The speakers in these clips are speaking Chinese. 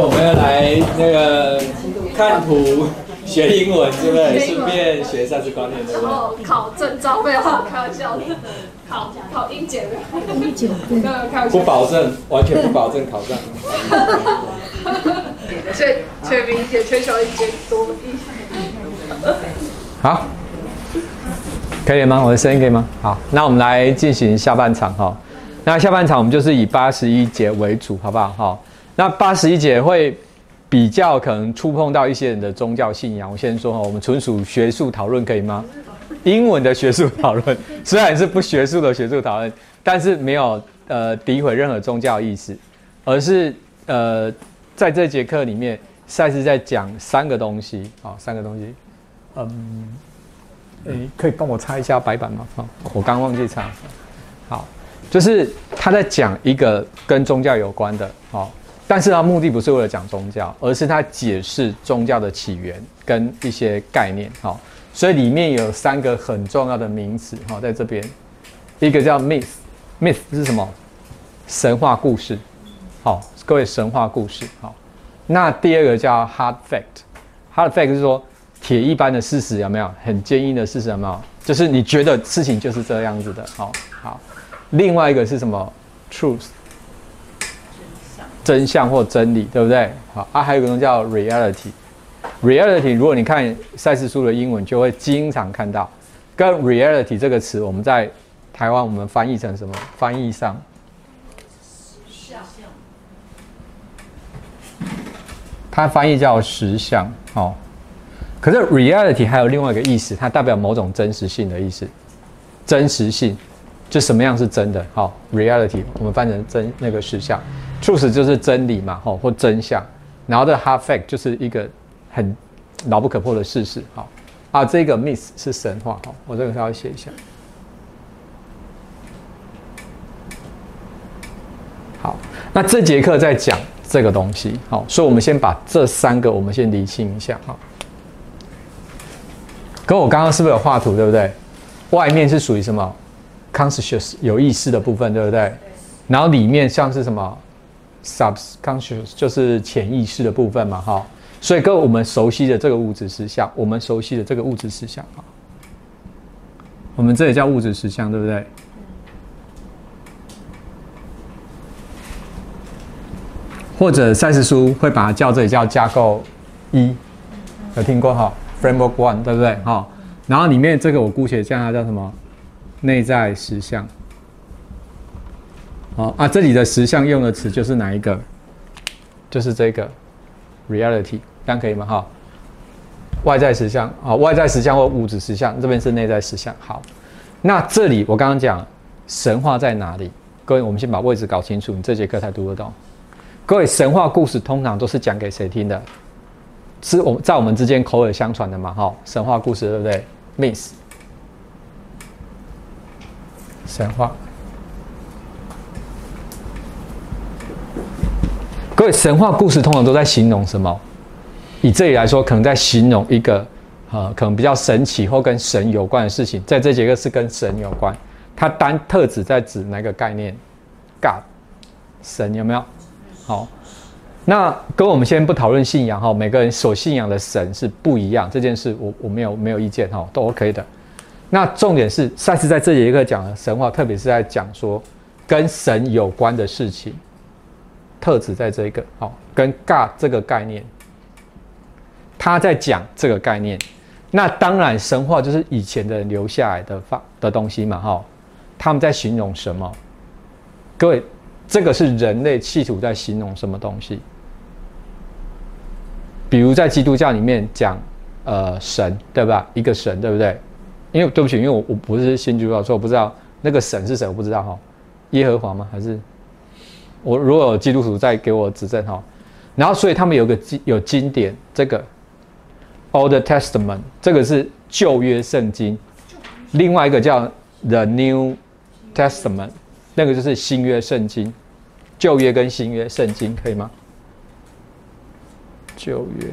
我们要来那个看图学英文，对不对？顺便学一下这观念，对不对？然后考证照，没有开玩笑的，考考英检的，一九对，开玩不。保证，完全不保证考上。全全民检、全球英检多一。好，可以吗？我的声音可以吗？好，那我们来进行下半场哈。那下半场我们就是以八十一节为主，好不好？好，那八十一节会比较可能触碰到一些人的宗教信仰。我先说哈，我们纯属学术讨论，可以吗？英文的学术讨论，虽然是不学术的学术讨论，但是没有呃诋毁任何宗教意思，而是呃在这节课里面，赛斯在讲三个东西，好，三个东西。嗯，诶，可以帮我擦一下白板吗？好，我刚忘记擦。好，就是他在讲一个跟宗教有关的，好，但是他目的不是为了讲宗教，而是他解释宗教的起源跟一些概念，好，所以里面有三个很重要的名词，好，在这边，一个叫 myth，myth 是什么？神话故事，好，各位神话故事，好，那第二个叫 hard fact，hard fact 是说。铁一般的事实有没有很坚硬的事实有没有？就是你觉得事情就是这样子的，好好。另外一个是什么？truth，真相或真理，对不对？好啊，还有一个东西叫 reality。reality，如果你看赛事书的英文，就会经常看到跟 reality 这个词，我们在台湾我们翻译成什么？翻译上，它翻译叫实相，哦。可是 reality 还有另外一个意思，它代表某种真实性的意思。真实性就什么样是真的？好，reality 我们翻成真那个实相，truth 就是真理嘛，吼或真相。然后的 hard fact 就是一个很牢不可破的事实。好，啊，这个 myth 是神话。好，我这个稍微写一下。好，那这节课在讲这个东西。好，所以我们先把这三个我们先理清一下。好。跟我刚刚是不是有画图，对不对？外面是属于什么？conscious 有意识的部分，对不对？然后里面像是什么？subconscious 就是潜意识的部分嘛，哈。所以跟我们熟悉的这个物质实相，我们熟悉的这个物质实相，哈。我们这也叫物质实相，对不对？或者赛斯书会把它叫这里叫架构一，有听过哈？Framework One，对不对？哈，然后里面这个我姑且叫它叫什么？内在实相。好啊，这里的实相用的词就是哪一个？就是这个 Reality，这样可以吗？哈，外在实相啊，外在实相或物质实相，这边是内在实相。好，那这里我刚刚讲神话在哪里？各位，我们先把位置搞清楚，你这节课才读得懂。各位，神话故事通常都是讲给谁听的？是我在我们之间口耳相传的嘛？哈，神话故事对不对？Miss，神话。各位，神话故事通常都在形容什么？以这里来说，可能在形容一个呃，可能比较神奇或跟神有关的事情。在这节课是跟神有关，它单特指在指哪个概念？God，神有没有？好。那跟我们先不讨论信仰哈，每个人所信仰的神是不一样，这件事我我没有没有意见哈，都 OK 的。那重点是赛斯在这节课讲的神话，特别是在讲说跟神有关的事情，特指在这一个好，跟尬这个概念，他在讲这个概念。那当然神话就是以前的人留下来的发的东西嘛哈，他们在形容什么？各位，这个是人类企图在形容什么东西？比如在基督教里面讲，呃，神对吧？一个神对不对？因为对不起，因为我我不是新基督教，所以我不知道那个神是谁，我不知道哈。耶和华吗？还是我如果有基督徒在给我指正哈。然后所以他们有个经有经典，这个 Old Testament 这个是旧约圣经，另外一个叫 The New Testament，那个就是新约圣经。旧约跟新约圣经可以吗？旧约，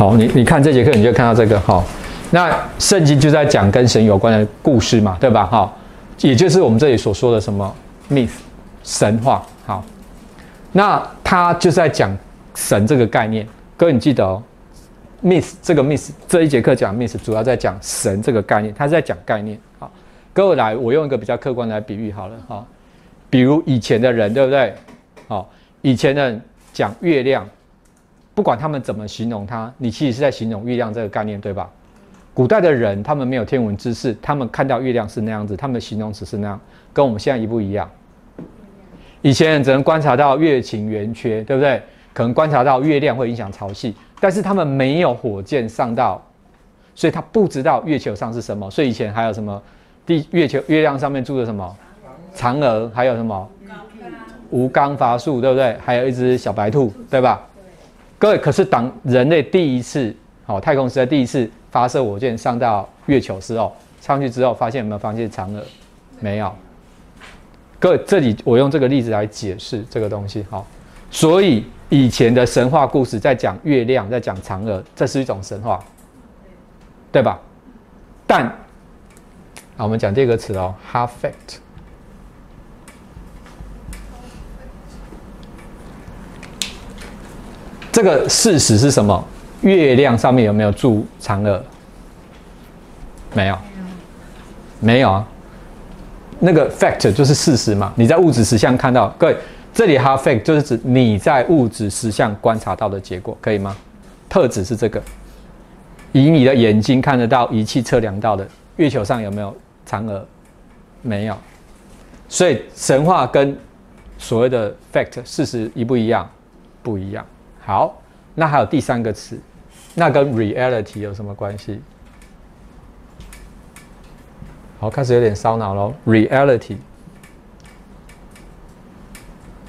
好，你你看这节课你就看到这个哈，那圣经就在讲跟神有关的故事嘛，对吧？哈，也就是我们这里所说的什么 myth 神话。好，那他就在讲神这个概念。各位你记得哦，myth 这个 myth 这一节课讲 myth 主要在讲神这个概念，他是在讲概念。好，各位来，我用一个比较客观来比喻好了。哈，比如以前的人，对不对？好，以前的人讲月亮，不管他们怎么形容它，你其实是在形容月亮这个概念，对吧？古代的人，他们没有天文知识，他们看到月亮是那样子，他们的形容词是那样，跟我们现在一不一样？以前人只能观察到月晴圆缺，对不对？可能观察到月亮会影响潮汐，但是他们没有火箭上到，所以他不知道月球上是什么。所以以前还有什么地月球月亮上面住着什么嫦娥，还有什么吴刚伐树，对不对？还有一只小白兔，对吧？各位，可是当人类第一次，好太空时代第一次发射火箭上到月球时候，上去之后发现有没有发现嫦娥？没有。各位，这里我用这个例子来解释这个东西，好。所以以前的神话故事在讲月亮，在讲嫦娥，这是一种神话，对吧？但，啊，我们讲第二个词哦，half fact。这个事实是什么？月亮上面有没有住嫦娥？没有，没有啊。那个 fact 就是事实嘛？你在物质实相看到，各位，这里 half fact 就是指你在物质实相观察到的结果，可以吗？特指是这个，以你的眼睛看得到、仪器测量到的月球上有没有嫦娥？没有。所以神话跟所谓的 fact 事实一不一样？不一样。好，那还有第三个词，那跟 reality 有什么关系？好，开始有点烧脑喽。reality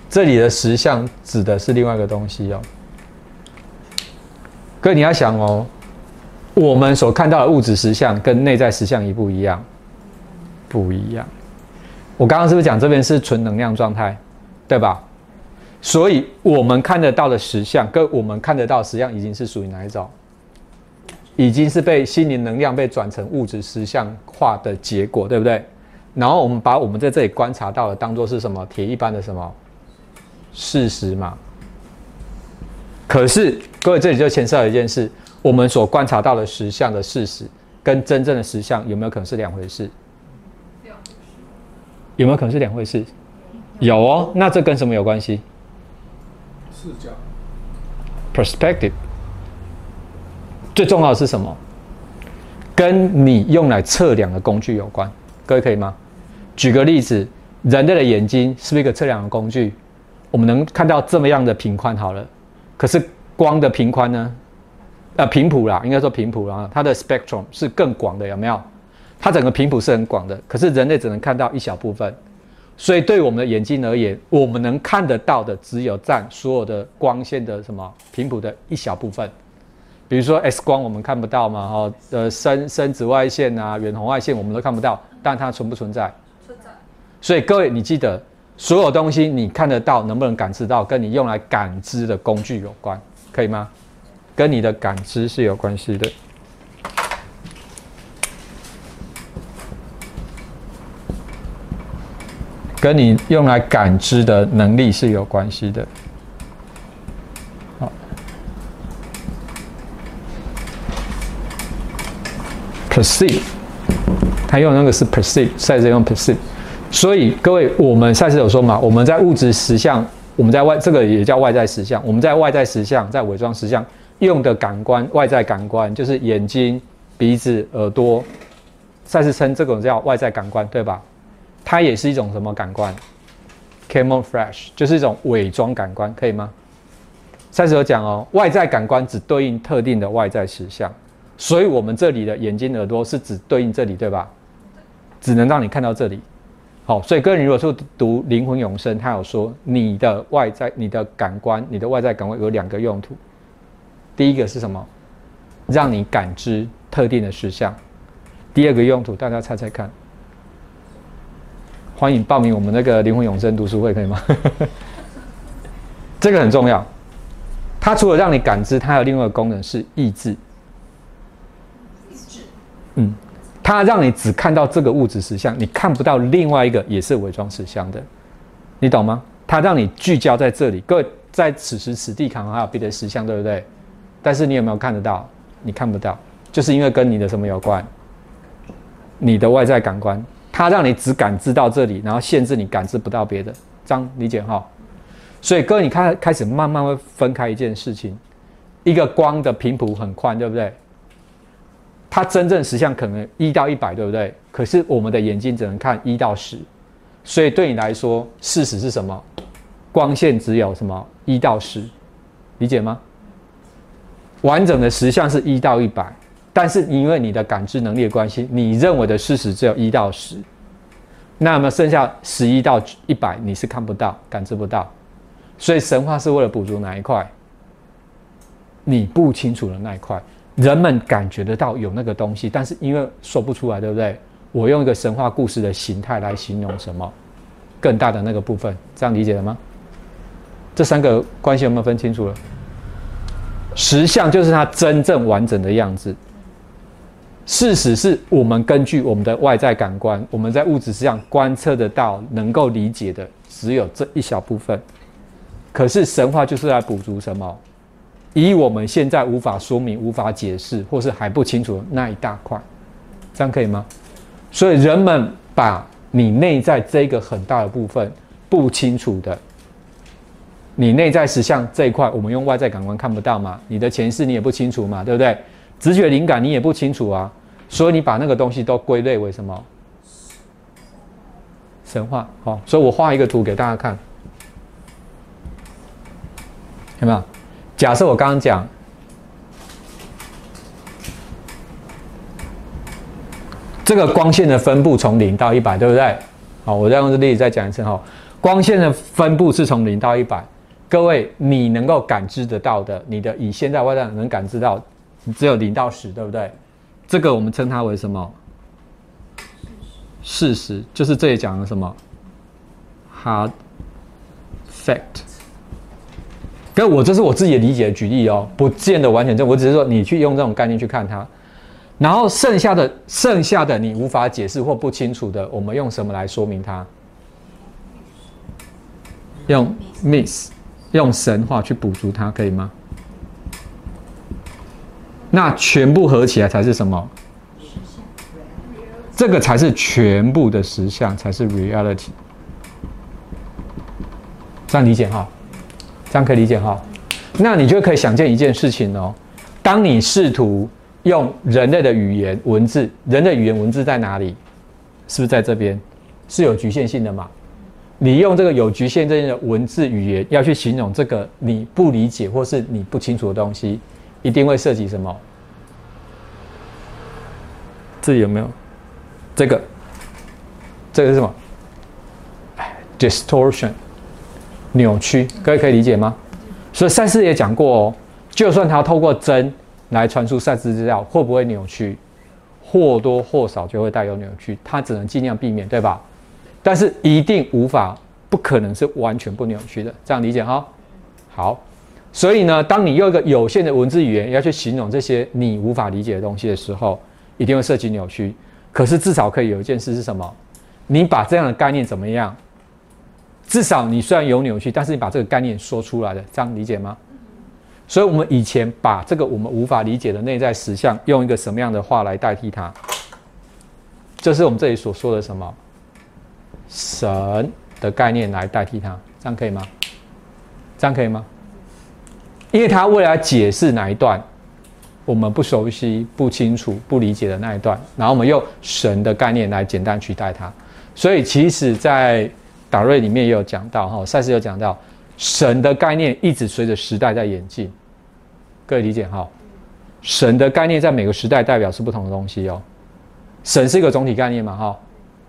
这里的实相指的是另外一个东西哦。哥，你要想哦，我们所看到的物质实相跟内在实相一不一样？不一样。我刚刚是不是讲这边是纯能量状态，对吧？所以我们看得到的实相，跟我们看得到实相已经是属于哪一种？已经是被心灵能量被转成物质实相化的结果，对不对？然后我们把我们在这里观察到的当做是什么铁一般的什么事实嘛？可是各位这里就牵涉到一件事：我们所观察到的实相的事实，跟真正的实相有没有可能是两回事？有没有可能是两回事？有哦，那这跟什么有关系？视角，perspective，最重要的是什么？跟你用来测量的工具有关。各位可以吗？举个例子，人类的眼睛是不是一个测量的工具？我们能看到这么样的频宽好了，可是光的频宽呢？呃，频谱啦，应该说频谱啦，它的 spectrum 是更广的，有没有？它整个频谱是很广的，可是人类只能看到一小部分。所以，对我们的眼睛而言，我们能看得到的只有占所有的光线的什么频谱的一小部分。比如说 X 光，我们看不到嘛，哈，呃，深深紫外线啊，远红外线我们都看不到，但它存不存在？存在。所以各位，你记得，所有东西你看得到，能不能感知到，跟你用来感知的工具有关，可以吗？跟你的感知是有关系的。跟你用来感知的能力是有关系的。好，perceive，他用那个是 perceive，赛斯用 perceive，所以各位，我们赛斯有说嘛，我们在物质实相，我们在外，这个也叫外在实相，我们在外在实相，在伪装实相用的感官，外在感官就是眼睛、鼻子、耳朵，赛斯称这种叫外在感官，对吧？它也是一种什么感官？camouflage 就是一种伪装感官，可以吗？三十有讲哦，外在感官只对应特定的外在实相，所以我们这里的眼睛、耳朵是只对应这里，对吧？只能让你看到这里。好，所以个人如果说读灵魂永生，他有说你的外在、你的感官、你的外在感官有两个用途。第一个是什么？让你感知特定的实相。第二个用途，大家猜猜看。欢迎报名我们那个灵魂永生读书会，可以吗？这个很重要。它除了让你感知，它还有另外一个功能是抑制。嗯，它让你只看到这个物质实相，你看不到另外一个也是伪装实相的，你懂吗？它让你聚焦在这里，各位在此时此地可能还有别的实相，对不对？但是你有没有看得到？你看不到，就是因为跟你的什么有关？你的外在感官，它让你只感知到这里，然后限制你感知不到别的，这样理解哈？所以各位，你开开始慢慢会分开一件事情，一个光的频谱很宽，对不对？它真正实相可能一到一百，对不对？可是我们的眼睛只能看一到十，所以对你来说，事实是什么？光线只有什么一到十，理解吗？完整的实相是一到一百。但是因为你的感知能力的关系，你认为的事实只有一到十，那么剩下十一到一百你是看不到、感知不到，所以神话是为了补足哪一块？你不清楚的那一块，人们感觉得到有那个东西，但是因为说不出来，对不对？我用一个神话故事的形态来形容什么更大的那个部分，这样理解了吗？这三个关系有没有分清楚了？实相就是它真正完整的样子。事实是我们根据我们的外在感官，我们在物质上观测得到、能够理解的，只有这一小部分。可是神话就是来补足什么？以我们现在无法说明、无法解释，或是还不清楚的那一大块，这样可以吗？所以人们把你内在这个很大的部分不清楚的，你内在实相这一块，我们用外在感官看不到嘛？你的前世你也不清楚嘛？对不对？直觉灵感你也不清楚啊，所以你把那个东西都归类为什么？神话。好，所以我画一个图给大家看，有没有？假设我刚刚讲这个光线的分布从零到一百，对不对？好，我再用这例子再讲一次哈。光线的分布是从零到一百，各位你能够感知得到的，你的以现在外在能感知到。只有零到十，对不对？这个我们称它为什么？事实就是这里讲的什么？hard fact。跟我这是我自己的理解的举例哦，不见得完全正。我只是说你去用这种概念去看它，然后剩下的剩下的你无法解释或不清楚的，我们用什么来说明它？用 myth，用神话去补足它，可以吗？那全部合起来才是什么？这个才是全部的实相，才是 reality。这样理解哈？这样可以理解哈？那你就可以想见一件事情哦。当你试图用人类的语言文字，人的语言文字在哪里？是不是在这边？是有局限性的嘛？你用这个有局限性的文字语言要去形容这个你不理解或是你不清楚的东西。一定会涉及什么？这里有没有？这个，这个是什么？distortion，扭曲，各位可以理解吗？所以赛斯也讲过哦，就算他透过针来传输赛斯资料，会不会扭曲？或多或少就会带有扭曲，他只能尽量避免，对吧？但是一定无法，不可能是完全不扭曲的，这样理解哈？好。所以呢，当你用一个有限的文字语言要去形容这些你无法理解的东西的时候，一定会涉及扭曲。可是至少可以有一件事是什么？你把这样的概念怎么样？至少你虽然有扭曲，但是你把这个概念说出来了，这样理解吗？所以我们以前把这个我们无法理解的内在实相，用一个什么样的话来代替它？这是我们这里所说的什么？神的概念来代替它，这样可以吗？这样可以吗？因为他为了解释哪一段我们不熟悉、不清楚、不理解的那一段，然后我们用神的概念来简单取代它。所以，其实，在达瑞里面也有讲到，哈，赛斯有讲到，神的概念一直随着时代在演进。各位理解哈？神的概念在每个时代代表是不同的东西哦。神是一个总体概念嘛？哈，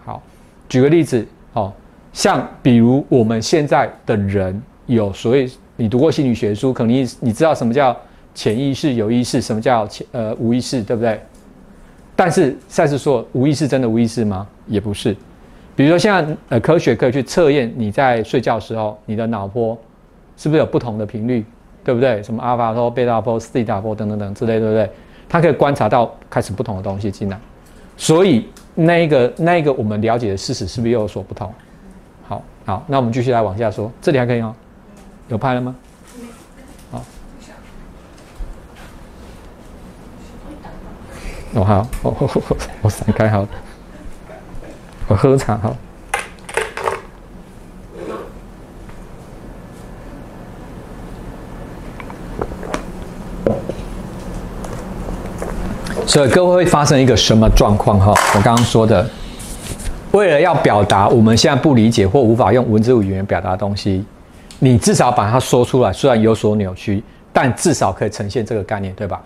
好，举个例子，哦，像比如我们现在的人有所谓。你读过心理学书，可能你你知道什么叫潜意识、有意识，什么叫潜呃无意识，对不对？但是赛斯说无意识真的无意识吗？也不是。比如说现在呃科学可以去测验你在睡觉的时候你的脑波是不是有不同的频率，对不对？什么阿尔法波、贝塔波、西塔波等等等之类，对不对？它可以观察到开始不同的东西进来。所以那一个那一个我们了解的事实是不是又有所不同？好，好，那我们继续来往下说，这里还可以吗？有拍了吗？好，哦好，我我我我闪开好，我喝茶好。所以各位会发生一个什么状况哈？我刚刚说的，为了要表达我们现在不理解或无法用文字语言表达的东西，你至少把它说出来，虽然有所扭曲，但至少可以呈现这个概念，对吧？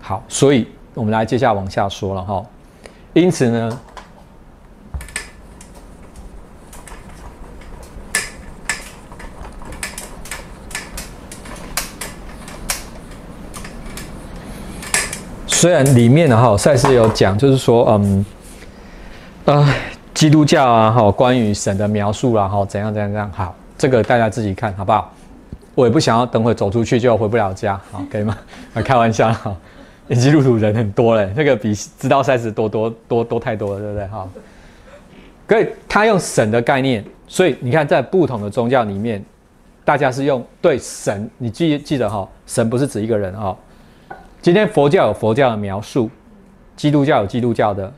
好，所以我们来接下来往下说了哈。因此呢。虽然里面的哈赛事有讲，就是说，嗯，呃，基督教啊，哈，关于神的描述啦，哈，怎样怎样怎样，好，这个大家自己看好不好？我也不想要等会走出去就回不了家，好，可以吗？啊，开玩笑哈，基督徒人很多嘞，那个比知道赛事多多多多太多了，对不对？哈，可以，他用神的概念，所以你看，在不同的宗教里面，大家是用对神，你记记得哈，神不是指一个人哈。今天佛教有佛教的描述，基督教有基督教的，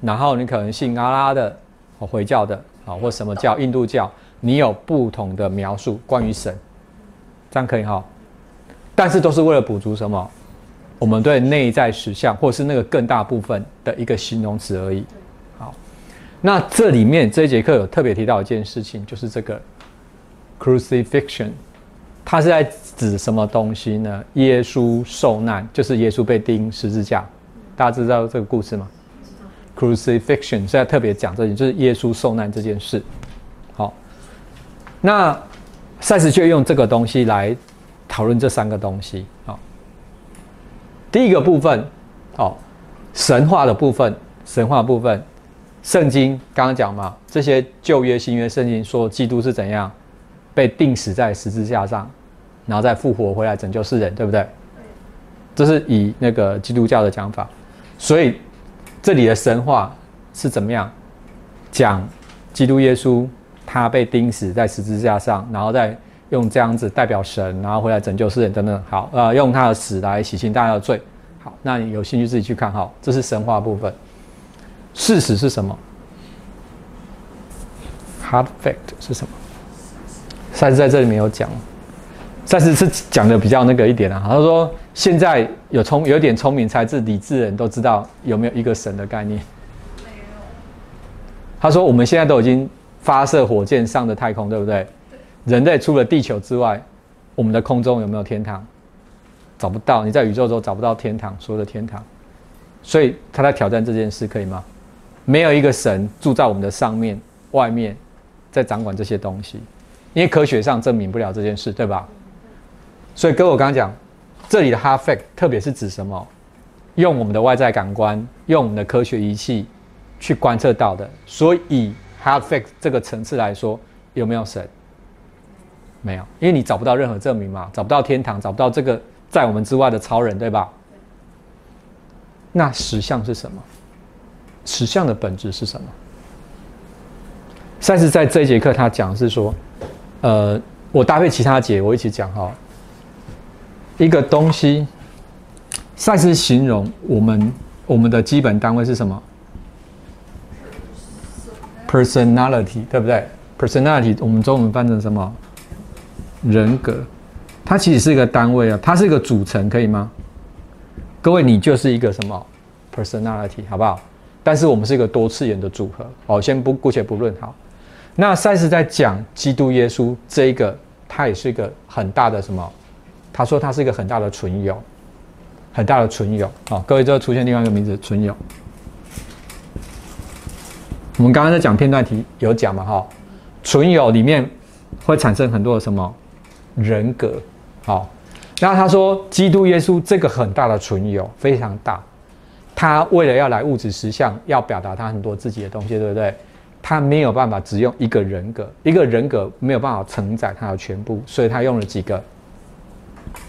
然后你可能信阿拉的，或回教的，啊，或什么教，印度教，你有不同的描述关于神，这样可以哈。但是都是为了补足什么？我们对内在实相，或是那个更大部分的一个形容词而已。好，那这里面这一节课有特别提到一件事情，就是这个 crucifixion。它是在指什么东西呢？耶稣受难，就是耶稣被钉十字架。大家知道这个故事吗？Crucifixion 是在特别讲这里，就是耶稣受难这件事。那赛斯就用这个东西来讨论这三个东西。好，第一个部分，哦，神话的部分，神话部分，圣经刚刚讲嘛，这些旧约、新约圣经说基督是怎样。被钉死在十字架上，然后再复活回来拯救世人，对不对？这是以那个基督教的讲法，所以这里的神话是怎么样讲？基督耶稣他被钉死在十字架上，然后再用这样子代表神，然后回来拯救世人等等。好，呃，用他的死来洗清大家的罪。好，那你有兴趣自己去看哈。这是神话部分。事实是什么？Hard fact 是什么？赛斯在这里没有讲，赛斯是讲的比较那个一点啊。他说现在有聪有点聪明才智理智人都知道有没有一个神的概念。他说我们现在都已经发射火箭上的太空，对不对？人类除了地球之外，我们的空中有没有天堂？找不到，你在宇宙中找不到天堂，所有的天堂。所以他在挑战这件事，可以吗？没有一个神住在我们的上面、外面，在掌管这些东西。因为科学上证明不了这件事，对吧？所以跟我刚刚讲，这里的 hard fact 特别是指什么？用我们的外在感官，用我们的科学仪器去观测到的。所以 hard fact 这个层次来说，有没有神？没有，因为你找不到任何证明嘛，找不到天堂，找不到这个在我们之外的超人，对吧？那实相是什么？实相的本质是什么？赛斯在这一节课他讲是说。呃，我搭配其他节，我一起讲哈。一个东西，赛斯形容我们我们的基本单位是什么？personality，对不对？personality，我们中文翻成什么？人格。它其实是一个单位啊，它是一个组成，可以吗？各位，你就是一个什么 personality，好不好？但是我们是一个多次元的组合。哦，先不姑且不论，好。那赛斯在讲基督耶稣这一个，他也是一个很大的什么？他说他是一个很大的存有，很大的存有。好，各位这出现另外一个名字存有。我们刚刚在讲片段题有讲嘛？哈，存有里面会产生很多的什么人格？好，然后他说基督耶稣这个很大的存有非常大，他为了要来物质实相，要表达他很多自己的东西，对不对？他没有办法只用一个人格，一个人格没有办法承载他的全部，所以他用了几个。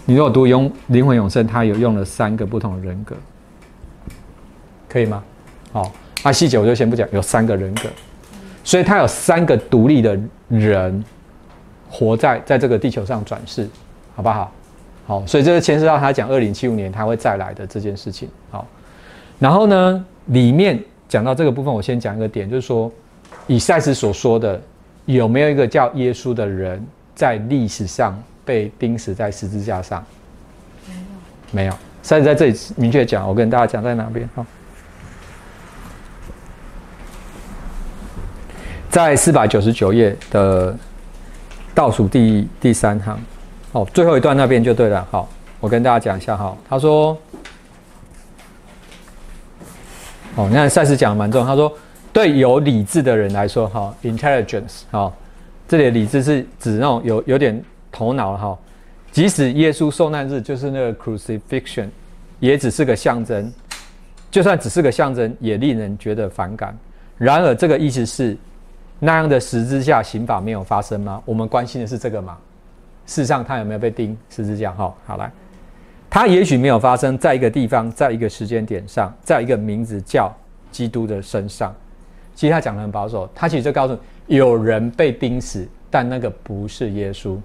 你如果读《永灵魂永生》，他有用了三个不同的人格，可以吗？好，那细节我就先不讲，有三个人格，所以他有三个独立的人活在在这个地球上转世，好不好？好，所以这个牵涉到他讲二零七五年他会再来的这件事情。好，然后呢，里面讲到这个部分，我先讲一个点，就是说，以赛斯所说的，有没有一个叫耶稣的人在历史上被钉死在十字架上？没有，没有。赛斯在这里明确讲，我跟大家讲在哪边？哈，在四百九十九页的倒数第第三行。哦，最后一段那边就对了。好，我跟大家讲一下哈。他说，哦，你看赛斯讲的蛮重。他说，对有理智的人来说，哈，intelligence，哈，这里的理智是指那种有有点头脑哈。即使耶稣受难日就是那个 crucifixion，也只是个象征。就算只是个象征，也令人觉得反感。然而，这个意思是那样的十字架刑法没有发生吗？我们关心的是这个吗？事实上，他有没有被钉十字架？哈，好来，他也许没有发生在一个地方，在一个时间点上，在一个名字叫基督的身上。其实他讲的很保守，他其实就告诉有人被钉死，但那个不是耶稣。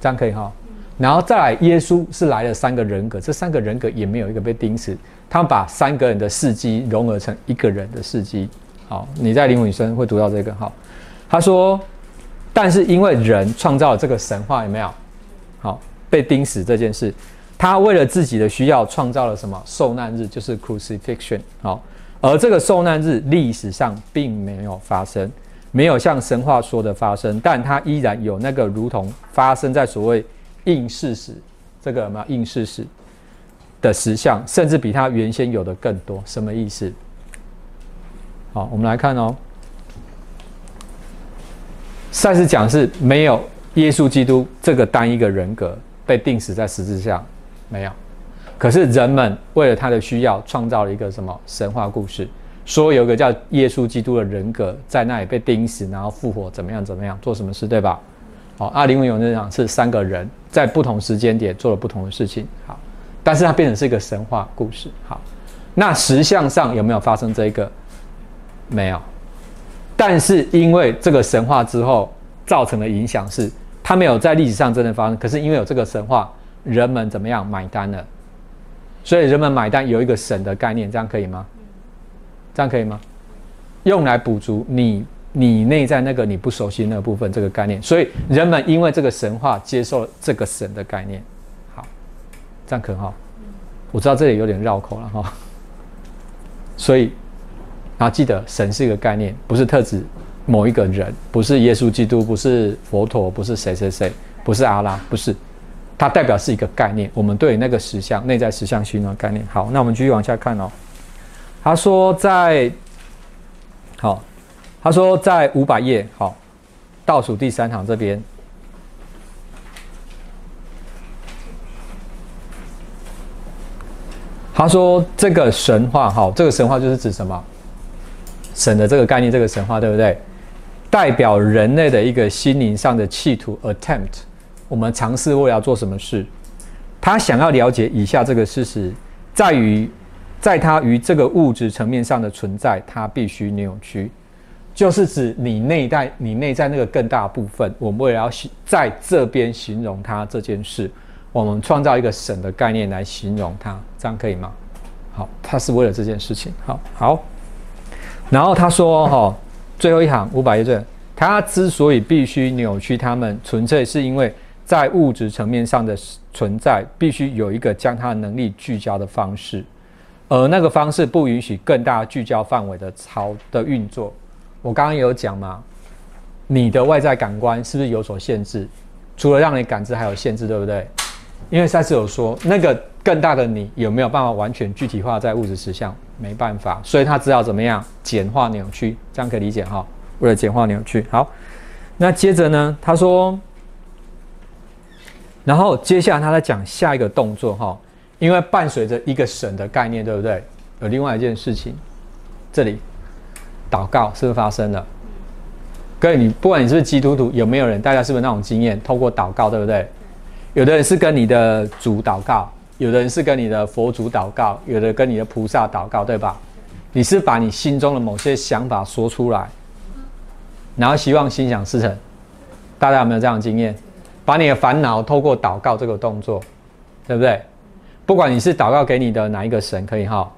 这样可以哈。然后再来，耶稣是来了三个人格，这三个人格也没有一个被钉死，他们把三个人的事迹融合成一个人的事迹。好，你在灵魂生会读到这个哈。他说。但是因为人创造了这个神话，有没有？好，被钉死这件事，他为了自己的需要创造了什么受难日，就是 crucifixion。好，而这个受难日历史上并没有发生，没有像神话说的发生，但它依然有那个如同发生在所谓应事实这个什么应事实的实像，甚至比它原先有的更多。什么意思？好，我们来看哦。赛斯讲是没有耶稣基督这个单一个人格被钉死在十字架，没有。可是人们为了他的需要，创造了一个什么神话故事，说有个叫耶稣基督的人格在那里被钉死，然后复活，怎么样怎么样，做什么事，对吧？好，阿灵文永那讲是三个人在不同时间点做了不同的事情，好，但是它变成是一个神话故事，好。那实相上有没有发生这一个？没有。但是因为这个神话之后造成的影响是，它没有在历史上真的发生。可是因为有这个神话，人们怎么样买单了？所以人们买单有一个神的概念，这样可以吗？这样可以吗？用来补足你你内在那个你不熟悉那个部分这个概念。所以人们因为这个神话接受了这个神的概念。好，这样可好？我知道这里有点绕口了哈。所以。然后记得，神是一个概念，不是特指某一个人，不是耶稣基督，不是佛陀，不是谁谁谁，不是阿拉，不是，它代表是一个概念。我们对那个实相、内在实相形容概念。好，那我们继续往下看哦。他说在，好，他说在五百页，好，倒数第三行这边，他说这个神话，哈，这个神话就是指什么？神的这个概念，这个神话对不对？代表人类的一个心灵上的企图 （attempt）。我们尝试为了要做什么事？他想要了解以下这个事实，在于，在他于这个物质层面上的存在，他必须扭曲，就是指你内在、你内在那个更大部分。我们为了要在这边形容它这件事，我们创造一个神的概念来形容它，这样可以吗？好，他是为了这件事情。好，好。然后他说：“哈，最后一行五百页这，他之所以必须扭曲他们，纯粹是因为在物质层面上的存在，必须有一个将他的能力聚焦的方式，而那个方式不允许更大聚焦范围的超的运作。我刚刚有讲嘛，你的外在感官是不是有所限制？除了让你感知，还有限制，对不对？因为赛斯有说，那个更大的你有没有办法完全具体化在物质实相？”没办法，所以他知道怎么样简化扭曲，这样可以理解哈。为了简化扭曲，好，那接着呢，他说，然后接下来他在讲下一个动作哈，因为伴随着一个神的概念，对不对？有另外一件事情，这里祷告是不是发生了？各位，你不管你是不是基督徒，有没有人，大家是不是那种经验？透过祷告，对不对？有的人是跟你的主祷告。有的人是跟你的佛祖祷告，有的跟你的菩萨祷告，对吧？你是把你心中的某些想法说出来，然后希望心想事成。大家有没有这样的经验？把你的烦恼透过祷告这个动作，对不对？不管你是祷告给你的哪一个神，可以哈。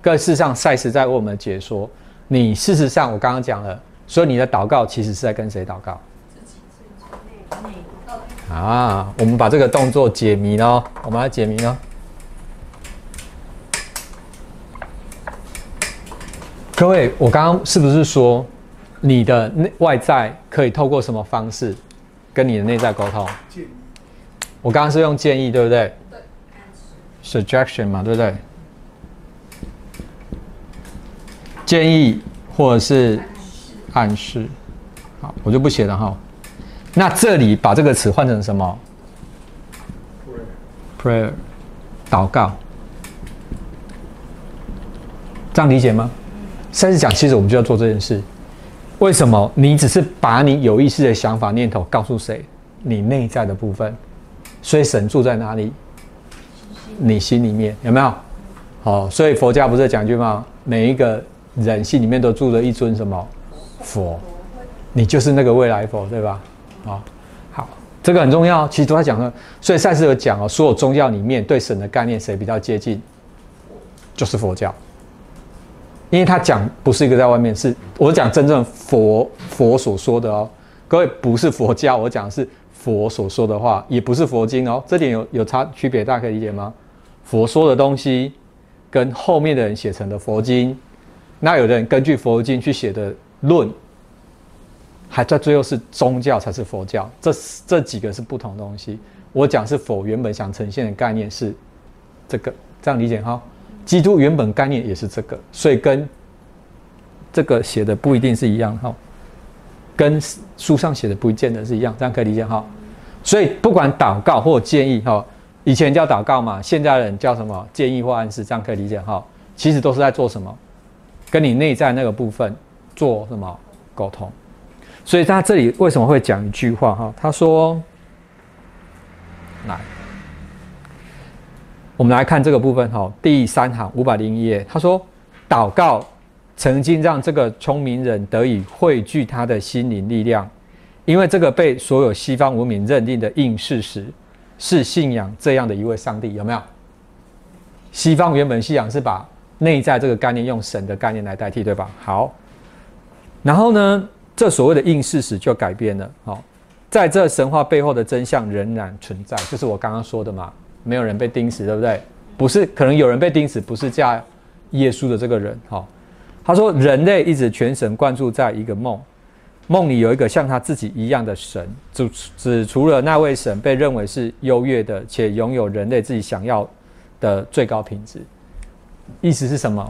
各事上赛时在为我们解说，你事实上我刚刚讲了，所以你的祷告其实是在跟谁祷告？啊，我们把这个动作解谜喽，我们来解谜喽。各位，我刚刚是不是说你的内外在可以透过什么方式跟你的内在沟通？我刚刚是用建议，对不对？对。Suggestion 嘛，对不对？建议或者是暗示，好，我就不写了哈。那这里把这个词换成什么？Prayer，祷告，这样理解吗？甚至讲，其实我们就要做这件事。为什么？你只是把你有意识的想法、念头告诉谁？你内在的部分。所以神住在哪里？你心里面有没有？好，所以佛家不是讲句吗？每一个人心里面都住着一尊什么佛？你就是那个未来佛，对吧？好，好，这个很重要。其实都在讲了。所以赛斯有讲哦，所有宗教里面对神的概念谁比较接近？就是佛教。因为他讲不是一个在外面，是我讲真正佛佛所说的哦，各位不是佛教，我讲的是佛所说的话，也不是佛经哦，这点有有差区别，大家可以理解吗？佛说的东西跟后面的人写成的佛经，那有的人根据佛经去写的论，还在最后是宗教才是佛教，这这几个是不同东西。我讲是否原本想呈现的概念是这个，这样理解哈？基督原本概念也是这个，所以跟这个写的不一定是一样哈，跟书上写的不见得是一样，这样可以理解哈。所以不管祷告或建议哈，以前叫祷告嘛，现在人叫什么建议或暗示，这样可以理解哈。其实都是在做什么，跟你内在那个部分做什么沟通。所以他这里为什么会讲一句话哈？他说，来。我们来看这个部分哈，第三行五百零一页，他说：“祷告曾经让这个聪明人得以汇聚他的心灵力量，因为这个被所有西方文明认定的硬事实是信仰这样的一位上帝，有没有？西方原本信仰是把内在这个概念用神的概念来代替，对吧？好，然后呢，这所谓的硬事实就改变了。好，在这神话背后的真相仍然存在，就是我刚刚说的嘛。”没有人被钉死，对不对？不是，可能有人被钉死，不是嫁耶稣的这个人。哈，他说人类一直全神贯注在一个梦，梦里有一个像他自己一样的神，只只除了那位神被认为是优越的，且拥有人类自己想要的最高品质。意思是什么？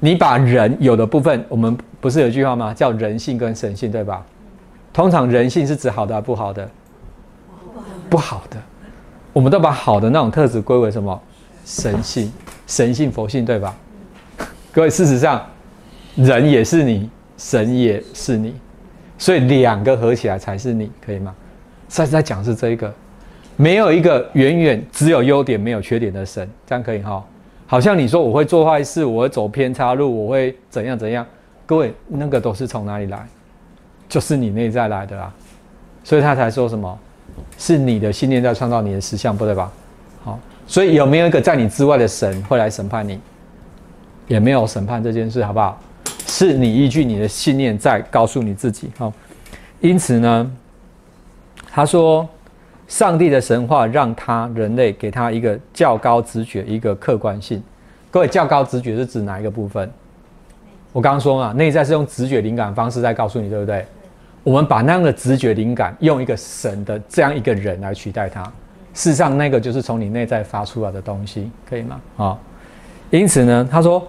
你把人有的部分，我们不是有句话吗？叫人性跟神性，对吧？通常人性是指好的还不好的？不好的。我们都把好的那种特质归为什么？神性、神性、佛性，对吧？各位，事实上，人也是你，神也是你，所以两个合起来才是你，可以吗？上次在讲是这一个，没有一个远远只有优点没有缺点的神，这样可以哈？好像你说我会做坏事，我会走偏差路，我会怎样怎样？各位，那个都是从哪里来？就是你内在来的啦，所以他才说什么？是你的信念在创造你的实相，不对吧？好，所以有没有一个在你之外的神会来审判你？也没有审判这件事，好不好？是你依据你的信念在告诉你自己。好，因此呢，他说，上帝的神话让他人类给他一个较高直觉，一个客观性。各位，较高直觉是指哪一个部分？我刚刚说嘛，内在是用直觉灵感方式在告诉你，对不对？我们把那样的直觉灵感用一个神的这样一个人来取代它，事实上那个就是从你内在发出来的东西，可以吗？啊，因此呢，他说，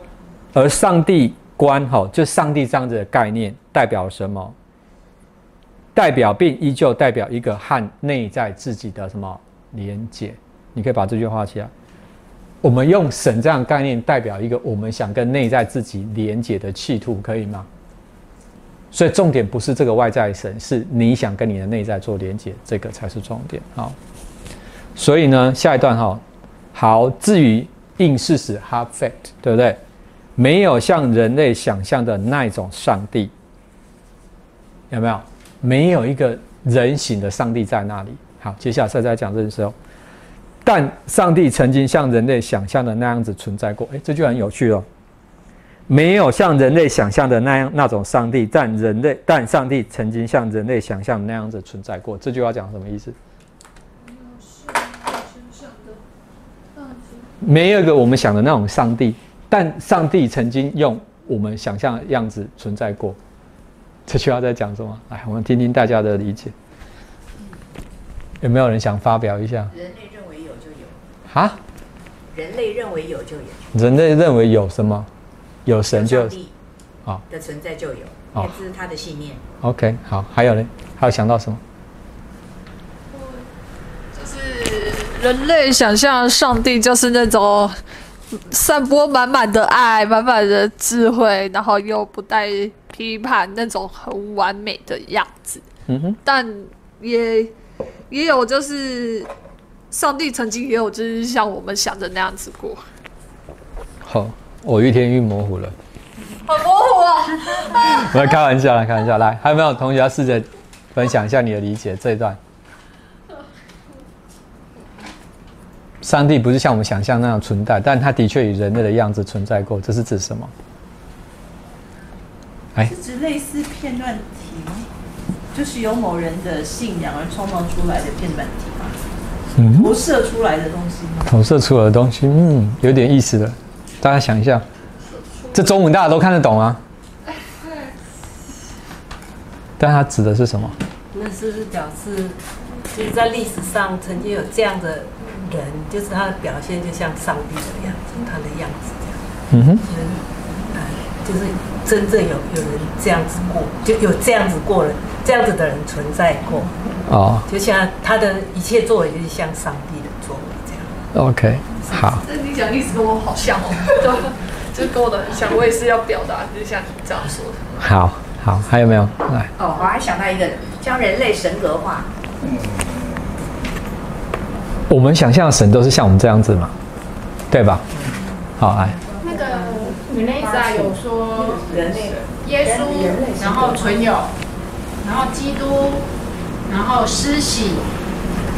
而上帝观哈，就上帝这样子的概念代表什么？代表并依旧代表一个和内在自己的什么连接？你可以把这句话起来。我们用神这样概念代表一个我们想跟内在自己连接的企图，可以吗？所以重点不是这个外在神，是你想跟你的内在做连接，这个才是重点。好，所以呢，下一段哈，好，至于硬事实 （hard fact），对不对？没有像人类想象的那一种上帝，有没有？没有一个人形的上帝在那里。好，接下来再再讲这时候，但上帝曾经像人类想象的那样子存在过。哎，这句很有趣哦。没有像人类想象的那样那种上帝，但人类但上帝曾经像人类想象那样子存在过。这句话讲什么意思？没有一个我们想的那种上帝，但上帝曾经用我们想象的样子存在过。这句话在讲什么？来，我们听听大家的理解。有没有人想发表一下？人类认为有就有，啊？人类认为有就有，人类认为有什么？有神就上帝好的存在就有，哦这是他的信念。OK。好，还有呢？还有想到什么？就是人类想象上帝就是那种散播满满的爱、满满的智慧，然后又不带批判那种很完美的样子。嗯哼，但也也有就是上帝曾经也有就是像我们想的那样子过，好，我遇天晕模糊了。好模糊啊。我在开玩笑啦，开玩笑。来，还有没有同学要试着分享一下你的理解这一段？上帝不是像我们想象那样存在，但他的确以人类的样子存在过。这是指什么？是指类似片段体吗？就是由某人的信仰而创造出来的片段体吗？嗯，投射出来的东西吗？投射出来的东西，嗯，有点意思的。大家想一下，这中文大家都看得懂啊？但它指的是什么？那是不是表示，就是在历史上曾经有这样的人，就是他的表现就像上帝的样子，他的样子这样，嗯哼，就是，呃，就是真正有有人这样子过，就有这样子过人，这样子的人存在过，哦就像他的一切作为就是像上帝的作为这样。，OK，好，这你讲意思跟我好像哦，对，就跟我的很像，我也是要表达，就是像你这样说的。好，好，还有没有？来，哦，我还想到一个，将人类神格化。嗯我们想象的神都是像我们这样子嘛，对吧？好，来，那个米内萨有说人类耶稣，然后存有，然后基督，然后施洗，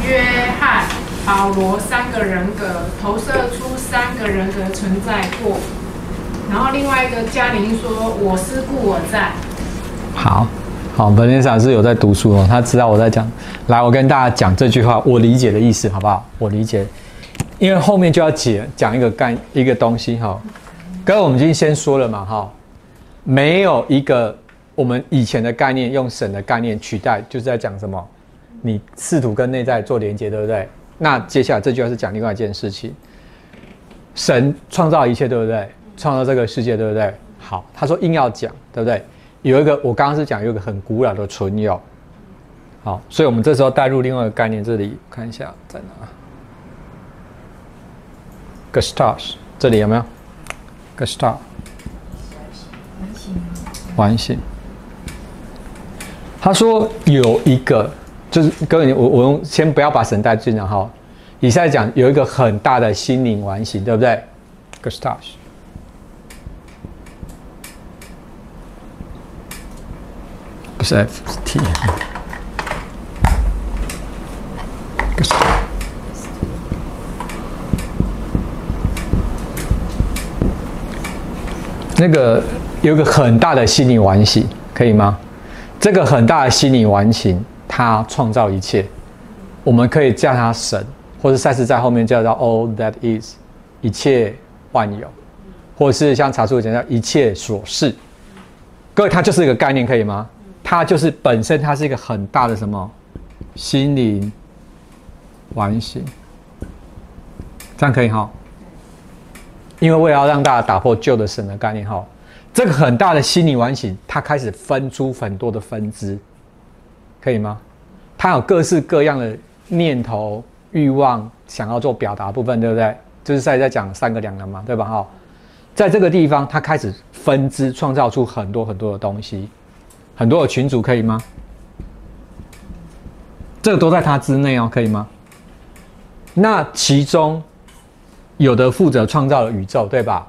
约翰、保罗三个人格投射出三个人格存在过。然后另外一个嘉玲说：“我思故我在。好，好，本天老师有在读书哦，他知道我在讲。来，我跟大家讲这句话，我理解的意思，好不好？我理解，因为后面就要解讲一个概一个东西哈。刚刚我们已经先说了嘛哈，没有一个我们以前的概念用神的概念取代，就是在讲什么？你试图跟内在做连接，对不对？那接下来这句话是讲另外一件事情，神创造一切，对不对？创造这个世界，对不对？好，他说硬要讲，对不对？有一个，我刚刚是讲有一个很古老的存有，好，所以我们这时候带入另外一个概念，这里看一下在哪 g u s t a v 这里有没有 a v 完形。他说有一个，就是各位，我我用先不要把神带进来哈，以下讲有一个很大的心灵完形，对不对 g u s t a v 不是 F 是 T。那个有个很大的心理完形，可以吗？这个很大的心理完形，它创造一切，我们可以叫它神，或者赛事在后面叫做 All that is，一切万有，或者是像查书讲叫一切所是。各位，它就是一个概念，可以吗？它就是本身，它是一个很大的什么心灵完形，这样可以哈？因为为了要让大家打破旧的神的概念哈，这个很大的心理完形，它开始分出很多的分支，可以吗？它有各式各样的念头、欲望，想要做表达部分，对不对？就是在在讲三个两人嘛，对吧？哈，在这个地方，它开始分支，创造出很多很多的东西。很多的群组可以吗？这个都在它之内哦，可以吗？那其中有的负责创造了宇宙，对吧？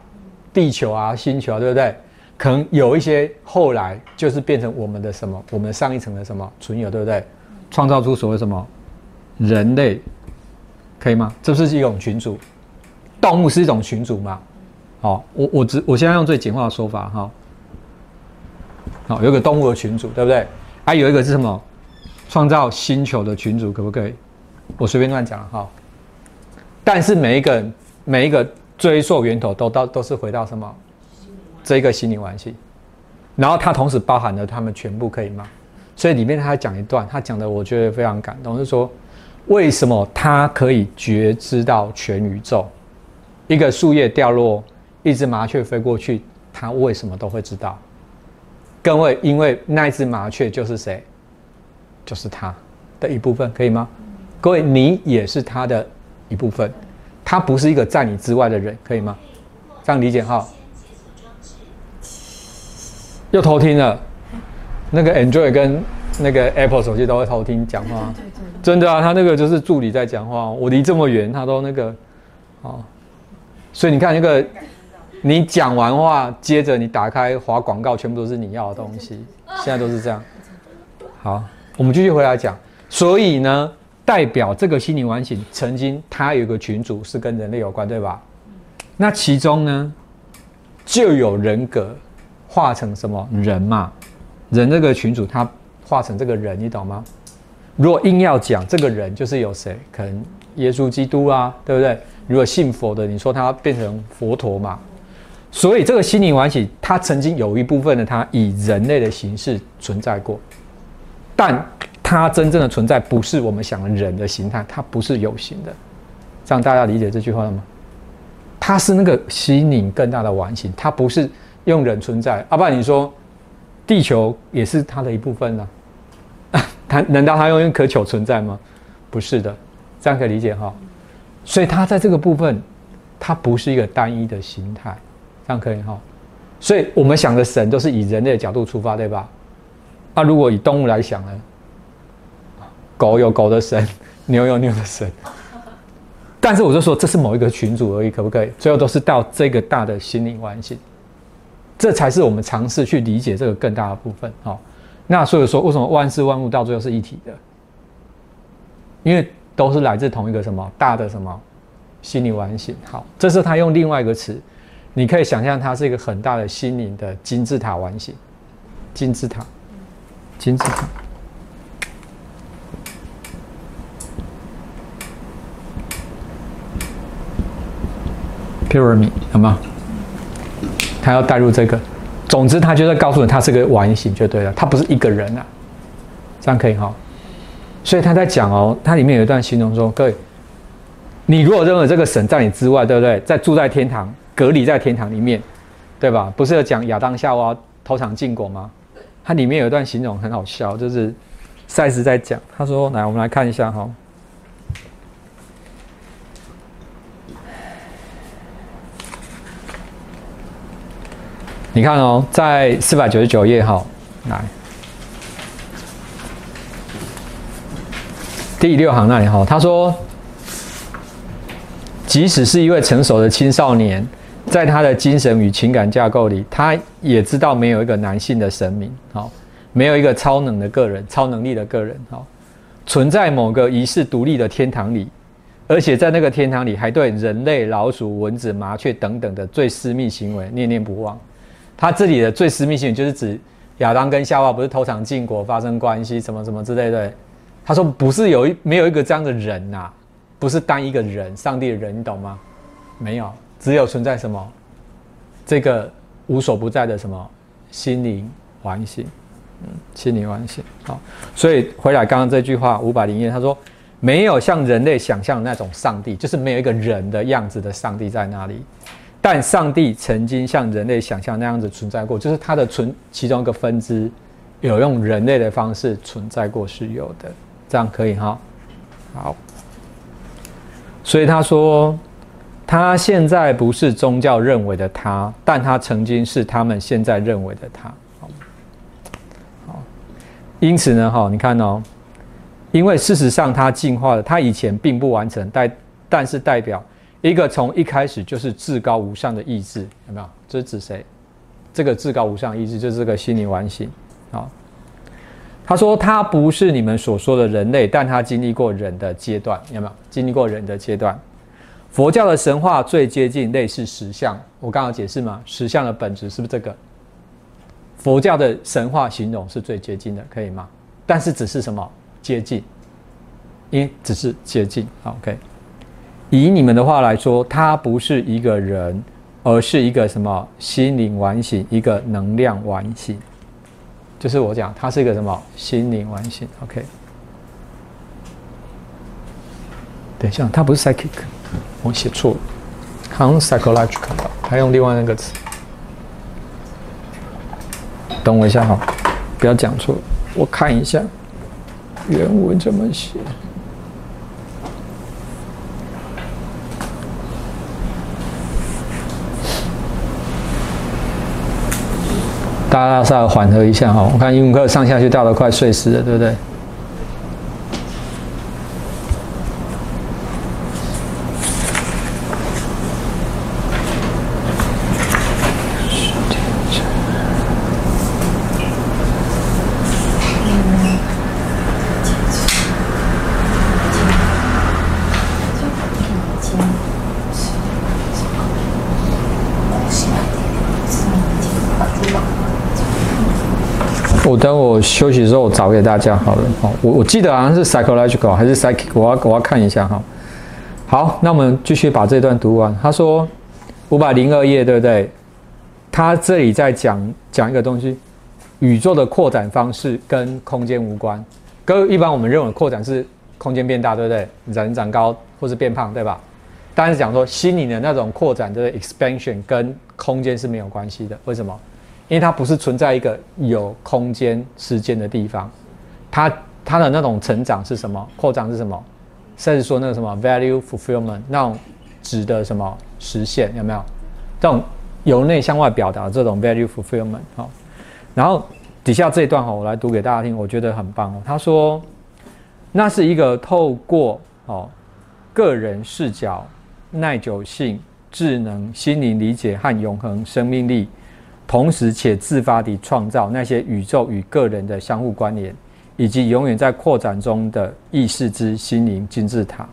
地球啊、星球啊，对不对？可能有一些后来就是变成我们的什么，我们上一层的什么存有，对不对？创造出所谓什么人类，可以吗？这是一种群组，动物是一种群组嘛？好，我我只我现在用最简化的说法哈。好，有个动物的群组，对不对？还有一个是什么？创造星球的群组，可不可以？我随便乱讲哈。但是每一个人每一个追溯源头都到都是回到什么？这个心灵关系，然后它同时包含了他们全部，可以吗？所以里面他讲一段，他讲的我觉得非常感动，是说为什么他可以觉知到全宇宙？一个树叶掉落，一只麻雀飞过去，他为什么都会知道？各位，因为那只麻雀就是谁？就是他的一部分，可以吗？各位，你也是他的一部分，他不是一个在你之外的人，可以吗？这样理解哈？又偷听了，那个 Android 跟那个 Apple 手机都会偷听讲话，真的啊，他那个就是助理在讲话，我离这么远，他都那个，哦，所以你看那个，你讲完话，接着你打开划广告，全部都是你要的东西，现在都是这样。好，我们继续回来讲，所以呢，代表这个心灵完形曾经他有一个群组是跟人类有关，对吧？那其中呢，就有人格。化成什么人嘛？人这个群主，他化成这个人，你懂吗？如果硬要讲这个人，就是有谁？可能耶稣基督啊，对不对？如果信佛的，你说他变成佛陀嘛？所以这个心灵完起，他曾经有一部分的他以人类的形式存在过，但它真正的存在不是我们想的人的形态，它不是有形的。这样大家理解这句话了吗？它是那个吸引更大的完形，它不是。用人存在，阿爸，你说地球也是它的一部分呢？他难道他用一颗球存在吗？不是的，这样可以理解哈。所以它在这个部分，它不是一个单一的形态，这样可以哈。所以我们想的神都是以人类的角度出发，对吧？那如果以动物来想呢？狗有狗的神，牛有牛的神。但是我就说这是某一个群组而已，可不可以？最后都是到这个大的心灵关系。这才是我们尝试去理解这个更大的部分，好。那所以说，为什么万事万物到最后是一体的？因为都是来自同一个什么大的什么心理完形。好，这是他用另外一个词，你可以想象它是一个很大的心灵的金字塔完形，金字塔，金字塔，pyramid，好吗？他要带入这个，总之他就在告诉你，他是个完形就对了，他不是一个人啊，这样可以哈。所以他在讲哦，他里面有一段形容说，各位，你如果认为这个神在你之外，对不对？在住在天堂，隔离在天堂里面，对吧？不是有讲亚当夏娃偷尝禁果吗？它里面有一段形容很好笑，就是赛斯在讲，他说，来，我们来看一下哈。你看哦，在四百九十九页哈，来第六行那里哈，他说，即使是一位成熟的青少年，在他的精神与情感架构里，他也知道没有一个男性的神明，好，没有一个超能的个人、超能力的个人，好，存在某个仪式独立的天堂里，而且在那个天堂里，还对人类、老鼠、蚊子、麻雀等等的最私密行为念念不忘。他这里的最私密性就是指亚当跟夏娃不是偷尝禁果发生关系什么什么之类的。他说不是有一没有一个这样的人呐，不是单一个人，上帝的人，你懂吗？没有，只有存在什么这个无所不在的什么心灵完形，嗯，心灵完形。好，所以回来刚刚这句话五百零一，他说没有像人类想象的那种上帝，就是没有一个人的样子的上帝在那里。但上帝曾经像人类想象那样子存在过，就是它的存其中一个分支，有用人类的方式存在过是有的，这样可以哈。好，所以他说，他现在不是宗教认为的他，但他曾经是他们现在认为的他。好，因此呢，哈，你看哦，因为事实上他进化了，他以前并不完成，但但是代表。一个从一开始就是至高无上的意志，有没有？这是指谁？这个至高无上意志就是这个心灵完形啊。他说他不是你们所说的人类，但他经历过人的阶段，有没有？经历过人的阶段。佛教的神话最接近类似实相，我刚刚解释嘛，实相的本质是不是这个？佛教的神话形容是最接近的，可以吗？但是只是什么接近？因只是接近，OK。以你们的话来说，他不是一个人，而是一个什么心灵完形，一个能量完形。就是我讲，它是一个什么心灵完形，OK。等一下，它不是 psychic，我写错了，好像 psychological 吧？他用另外那个词。等我一下哈，不要讲错，我看一下原文怎么写。大家稍微缓和一下哈，我看英文课上下去掉得快碎死了，对不对？等我休息的时候，我找给大家好了。好，我我记得好像是 psychological 还是 psychic，我要我要看一下哈。好，那我们继续把这段读完。他说五百零二页，对不对？他这里在讲讲一个东西，宇宙的扩展方式跟空间无关。跟一般我们认为扩展是空间变大，对不对？人长高或是变胖，对吧？但是讲说心灵的那种扩展的 expansion 跟空间是没有关系的。为什么？因为它不是存在一个有空间、时间的地方，它它的那种成长是什么？扩张是什么？甚至说那个什么 value fulfillment 那种值的什么实现有没有？这种由内向外表达这种 value fulfillment 好，然后底下这一段哈，我来读给大家听，我觉得很棒哦。他说，那是一个透过哦个人视角、耐久性、智能、心灵理解和永恒生命力。同时且自发地创造那些宇宙与个人的相互关联，以及永远在扩展中的意识之心灵金字塔。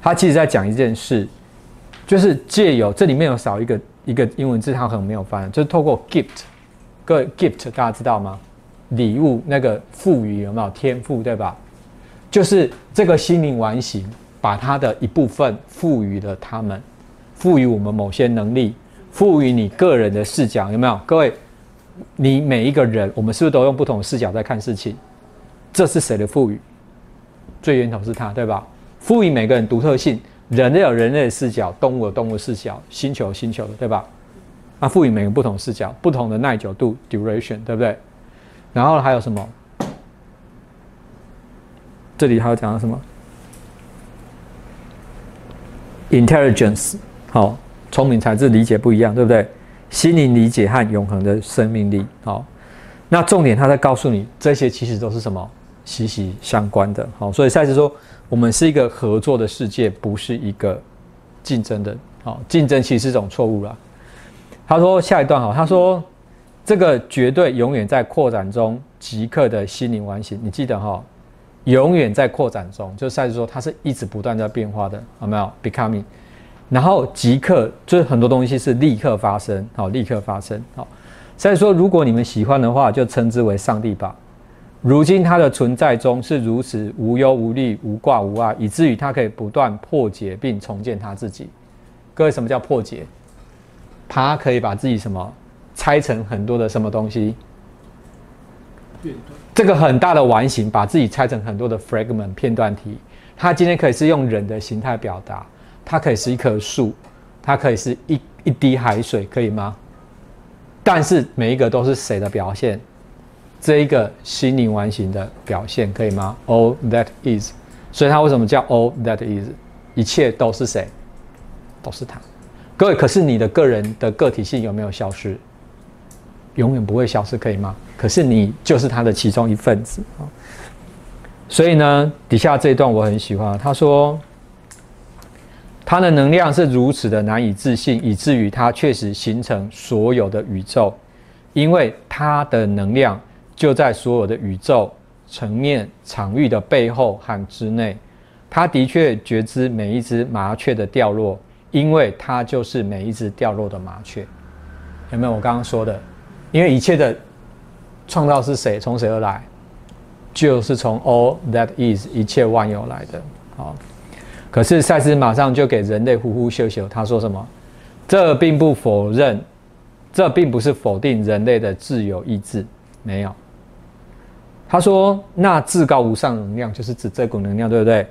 他其实在讲一件事，就是借由这里面有少一个一个英文字，他可能没有翻，就是透过 gift，各位 gift 大家知道吗？礼物那个赋予有没有天赋对吧？就是这个心灵完形，把它的一部分赋予了他们，赋予我们某些能力。赋予你个人的视角有没有？各位，你每一个人，我们是不是都用不同的视角在看事情？这是谁的赋予？最源头是他，对吧？赋予每个人独特性，人类有人类的视角，动物有动物视角，星球有星球的，对吧？啊，赋予每个不同视角，不同的耐久度 （duration），对不对？然后还有什么？这里还有讲到什么？intelligence，好。聪明才智理解不一样，对不对？心灵理解和永恒的生命力，好。那重点他在告诉你，这些其实都是什么息息相关的，好。所以赛斯说，我们是一个合作的世界，不是一个竞争的，好。竞争其实是一种错误了。他说下一段好，他说这个绝对永远在扩展中即刻的心灵完形，你记得哈，永远在扩展中，就赛斯说它是一直不断在变化的，有没有？Becoming。然后即刻就是很多东西是立刻发生，好，立刻发生，好。所以说，如果你们喜欢的话，就称之为上帝吧。如今它的存在中是如此无忧无虑、无挂无碍，以至于它可以不断破解并重建它自己。各位，什么叫破解？它可以把自己什么拆成很多的什么东西？这个很大的完形，把自己拆成很多的 fragment 片段体。它今天可以是用人的形态表达。它可以是一棵树，它可以是一一滴海水，可以吗？但是每一个都是谁的表现？这一个心灵完形的表现，可以吗？All that is，所以它为什么叫 All that is？一切都是谁？都是他。各位，可是你的个人的个体性有没有消失？永远不会消失，可以吗？可是你就是他的其中一份子啊。所以呢，底下这一段我很喜欢，他说。它的能量是如此的难以置信，以至于它确实形成所有的宇宙，因为它的能量就在所有的宇宙层面场域的背后和之内。它的确觉知每一只麻雀的掉落，因为它就是每一只掉落的麻雀。有没有我刚刚说的？因为一切的创造是谁？从谁而来？就是从 All That Is 一切万有来的。好。可是赛斯马上就给人类呼呼秀秀，他说什么？这并不否认，这并不是否定人类的自由意志，没有。他说，那至高无上能量就是指这股能量，对不对？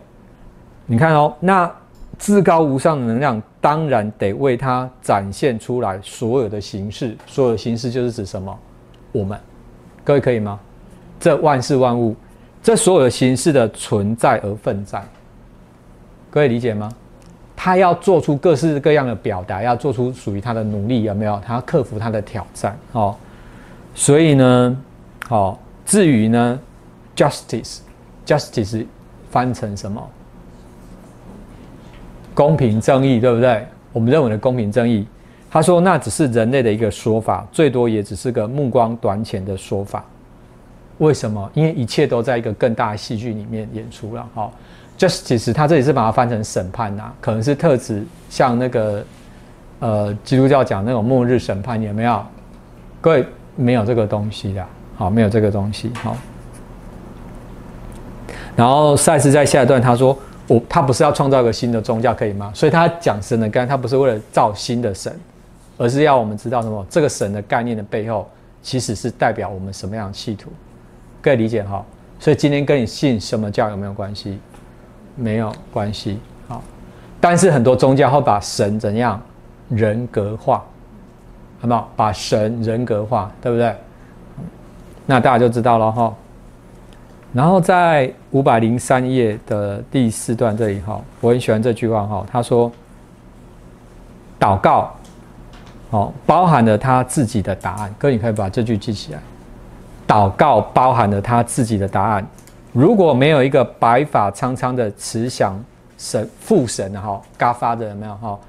你看哦，那至高无上的能量当然得为它展现出来所有的形式，所有的形式就是指什么？我们，各位可以吗？这万事万物，这所有的形式的存在而奋战。各位理解吗？他要做出各式各样的表达，要做出属于他的努力，有没有？他要克服他的挑战，哦。所以呢，好，至于呢，justice，justice 翻成什么？公平正义，对不对？我们认为的公平正义，他说那只是人类的一个说法，最多也只是个目光短浅的说法。为什么？因为一切都在一个更大的戏剧里面演出了，哈。Justice，他这里是把它翻成审判呐，可能是特指像那个呃基督教讲那种末日审判，有没有？各位没有这个东西的，好，没有这个东西，好。然后赛斯在下一段他说，我他不是要创造一个新的宗教，可以吗？所以他讲神的概念，他不是为了造新的神，而是要我们知道什么？这个神的概念的背后，其实是代表我们什么样的企图？各位理解哈？所以今天跟你信什么教有没有关系？没有关系，好，但是很多宗教会把神怎样人格化，好不好？把神人格化，对不对？那大家就知道了哈。然后在五百零三页的第四段这里哈，我很喜欢这句话哈，他说：“祷告，哦，包含了他自己的答案。”哥，你可以把这句记起来。祷告包含了他自己的答案。如果没有一个白发苍苍的慈祥神父神哈，嘎发的有没有哈？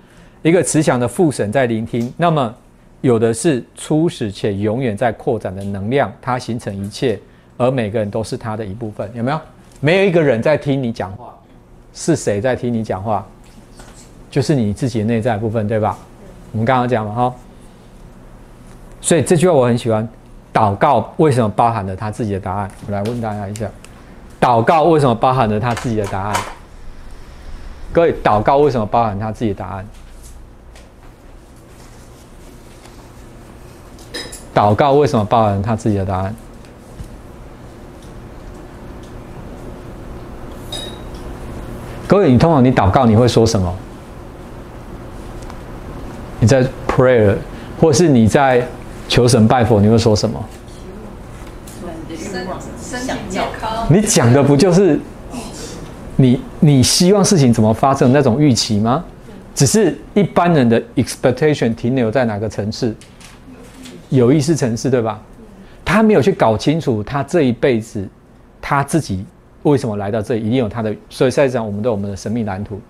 一个慈祥的父神在聆听，那么有的是初始且永远在扩展的能量，它形成一切，而每个人都是它的一部分，有没有？没有一个人在听你讲话，是谁在听你讲话？就是你自己的内在部分，对吧？我们刚刚讲了哈，所以这句话我很喜欢。祷告为什么包含了他自己的答案？我来问大家一下。祷告为什么包含了他自己的答案？各位，祷告为什么包含他自己的答案？祷告为什么包含他自己的答案？各位，你通常你祷告你会说什么？你在 prayer，或是你在求神拜佛，你会说什么？你讲的不就是你你希望事情怎么发生那种预期吗？只是一般人的 expectation 停留在哪个层次？有意识层次，对吧？他没有去搞清楚他这一辈子他自己为什么来到这里，一定有他的。所以在讲，我们对我们的神秘蓝图。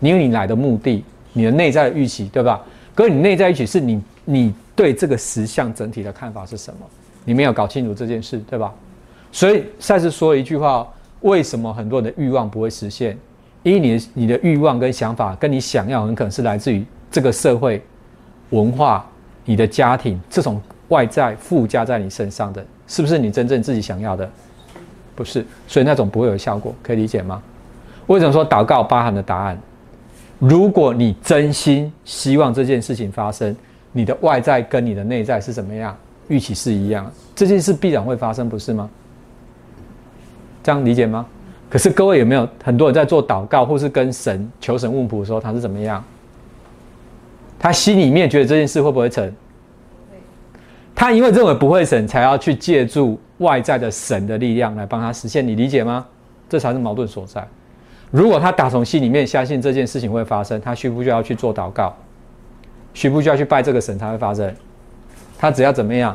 你有你来的目的，你的内在的预期，对吧？可你内在预期是你你对这个实相整体的看法是什么？你没有搞清楚这件事，对吧？所以赛斯说了一句话：为什么很多人的欲望不会实现？因为你的你的欲望跟想法跟你想要，很可能是来自于这个社会文化、你的家庭这种外在附加在你身上的，是不是你真正自己想要的？不是，所以那种不会有效果，可以理解吗？为什么说祷告包含的答案？如果你真心希望这件事情发生，你的外在跟你的内在是怎么样？预期是一样，这件事必然会发生，不是吗？这样理解吗？可是各位有没有很多人在做祷告，或是跟神求神问卜的时候，他是怎么样？他心里面觉得这件事会不会成？他因为认为不会成，才要去借助外在的神的力量来帮他实现。你理解吗？这才是矛盾所在。如果他打从心里面相信这件事情会发生，他需不需要去做祷告？需不需要去拜这个神才会发生？他只要怎么样？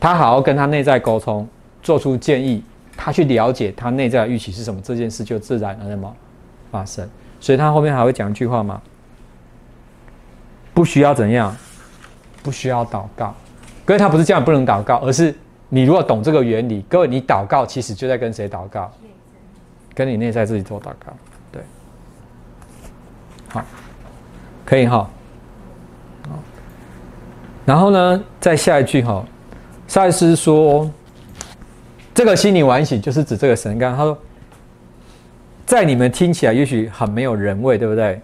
他好好跟他内在沟通，做出建议。他去了解他内在的预期是什么，这件事就自然而然发生。所以他后面还会讲一句话嘛，不需要怎样，不需要祷告。各位，他不是这样不能祷告，而是你如果懂这个原理，各位你祷告其实就在跟谁祷告？跟你内在自己做祷告。对，好，可以哈。好，然后呢，再下一句哈，赛斯说，这个心灵完醒就是指这个神刚他说。在你们听起来也许很没有人味，对不对？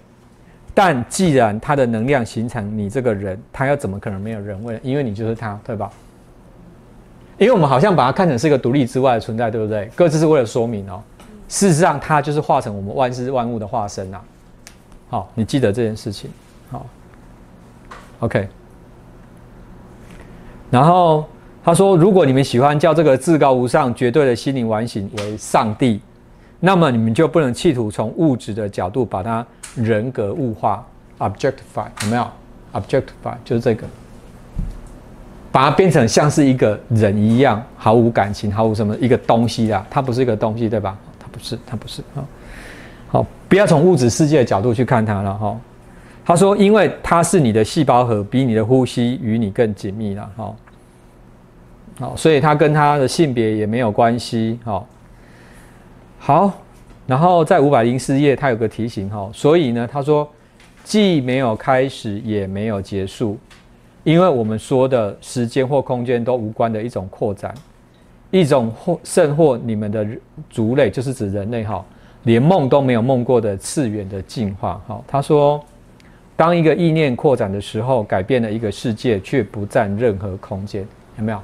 但既然他的能量形成你这个人，他又怎么可能没有人味？因为你就是他，对吧？因为我们好像把它看成是一个独立之外的存在，对不对？各自是为了说明哦。事实上，他就是化成我们万事万物的化身呐。好，你记得这件事情。好，OK。然后他说：“如果你们喜欢叫这个至高无上、绝对的心灵完形为上帝。”那么你们就不能企图从物质的角度把它人格物化，objectify 有没有？objectify 就是这个，把它变成像是一个人一样，毫无感情，毫无什么一个东西啦。它不是一个东西，对吧？它不是，它不是啊。好，不要从物质世界的角度去看它了哈。他说，因为它是你的细胞核，比你的呼吸与你更紧密了哈。好，所以它跟它的性别也没有关系好。好，然后在五百零四页，他有个提醒哈，所以呢，他说既没有开始，也没有结束，因为我们说的时间或空间都无关的一种扩展，一种或甚或你们的族类，就是指人类哈，连梦都没有梦过的次元的进化哈。他说，当一个意念扩展的时候，改变了一个世界，却不占任何空间，有没有？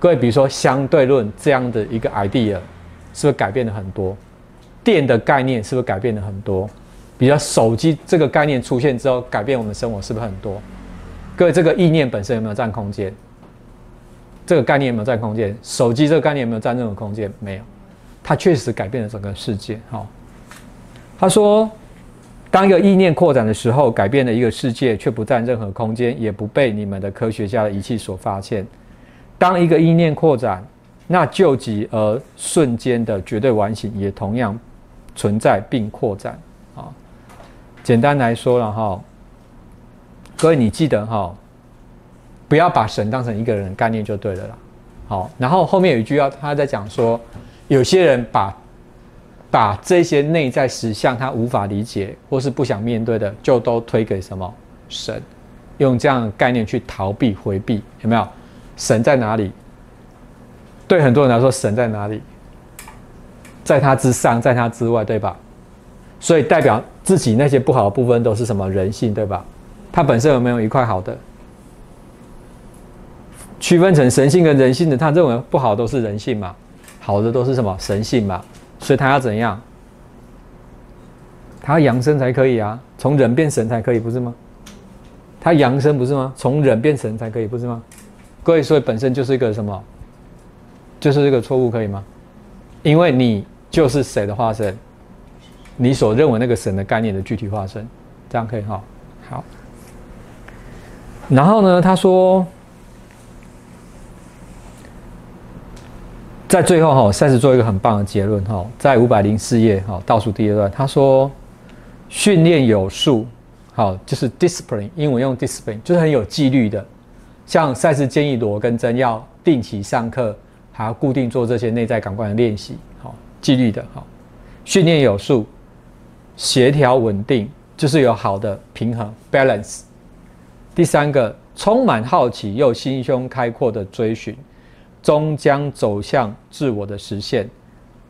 各位，比如说相对论这样的一个 idea。是不是改变了很多？电的概念是不是改变了很多？比如手机这个概念出现之后，改变我们生活是不是很多？各位，这个意念本身有没有占空间？这个概念有没有占空间？手机这个概念有没有占任何空间？没有，它确实改变了整个世界。哈，他说，当一个意念扩展的时候，改变了一个世界，却不占任何空间，也不被你们的科学家的仪器所发现。当一个意念扩展。那救急而瞬间的绝对完形也同样存在并扩展啊。简单来说了哈，各位你记得哈，不要把神当成一个人概念就对了啦。好，然后后面有一句要他在讲说，有些人把把这些内在实相他无法理解或是不想面对的，就都推给什么神，用这样的概念去逃避回避，有没有？神在哪里？对很多人来说，神在哪里？在他之上，在他之外，对吧？所以代表自己那些不好的部分都是什么人性，对吧？他本身有没有一块好的？区分成神性跟人性的，他认为不好都是人性嘛，好的都是什么神性嘛？所以他要怎样？他要养生才可以啊，从人变神才可以，不是吗？他养生不是吗？从人变神才可以，不是吗？各位，所以本身就是一个什么？就是这个错误可以吗？因为你就是谁的化身，你所认为那个神的概念的具体化身，这样可以哈。好。然后呢，他说，在最后哈，赛斯做一个很棒的结论哈，在五百零四页哈倒数第二段，他说，训练有素，好，就是 discipline，英文用 discipline，就是很有纪律的，像赛斯建议罗跟真要定期上课。还要固定做这些内在感官的练习，好，纪律的，好，训练有素，协调稳定，就是有好的平衡 （balance）。第三个，充满好奇又心胸开阔的追寻，终将走向自我的实现。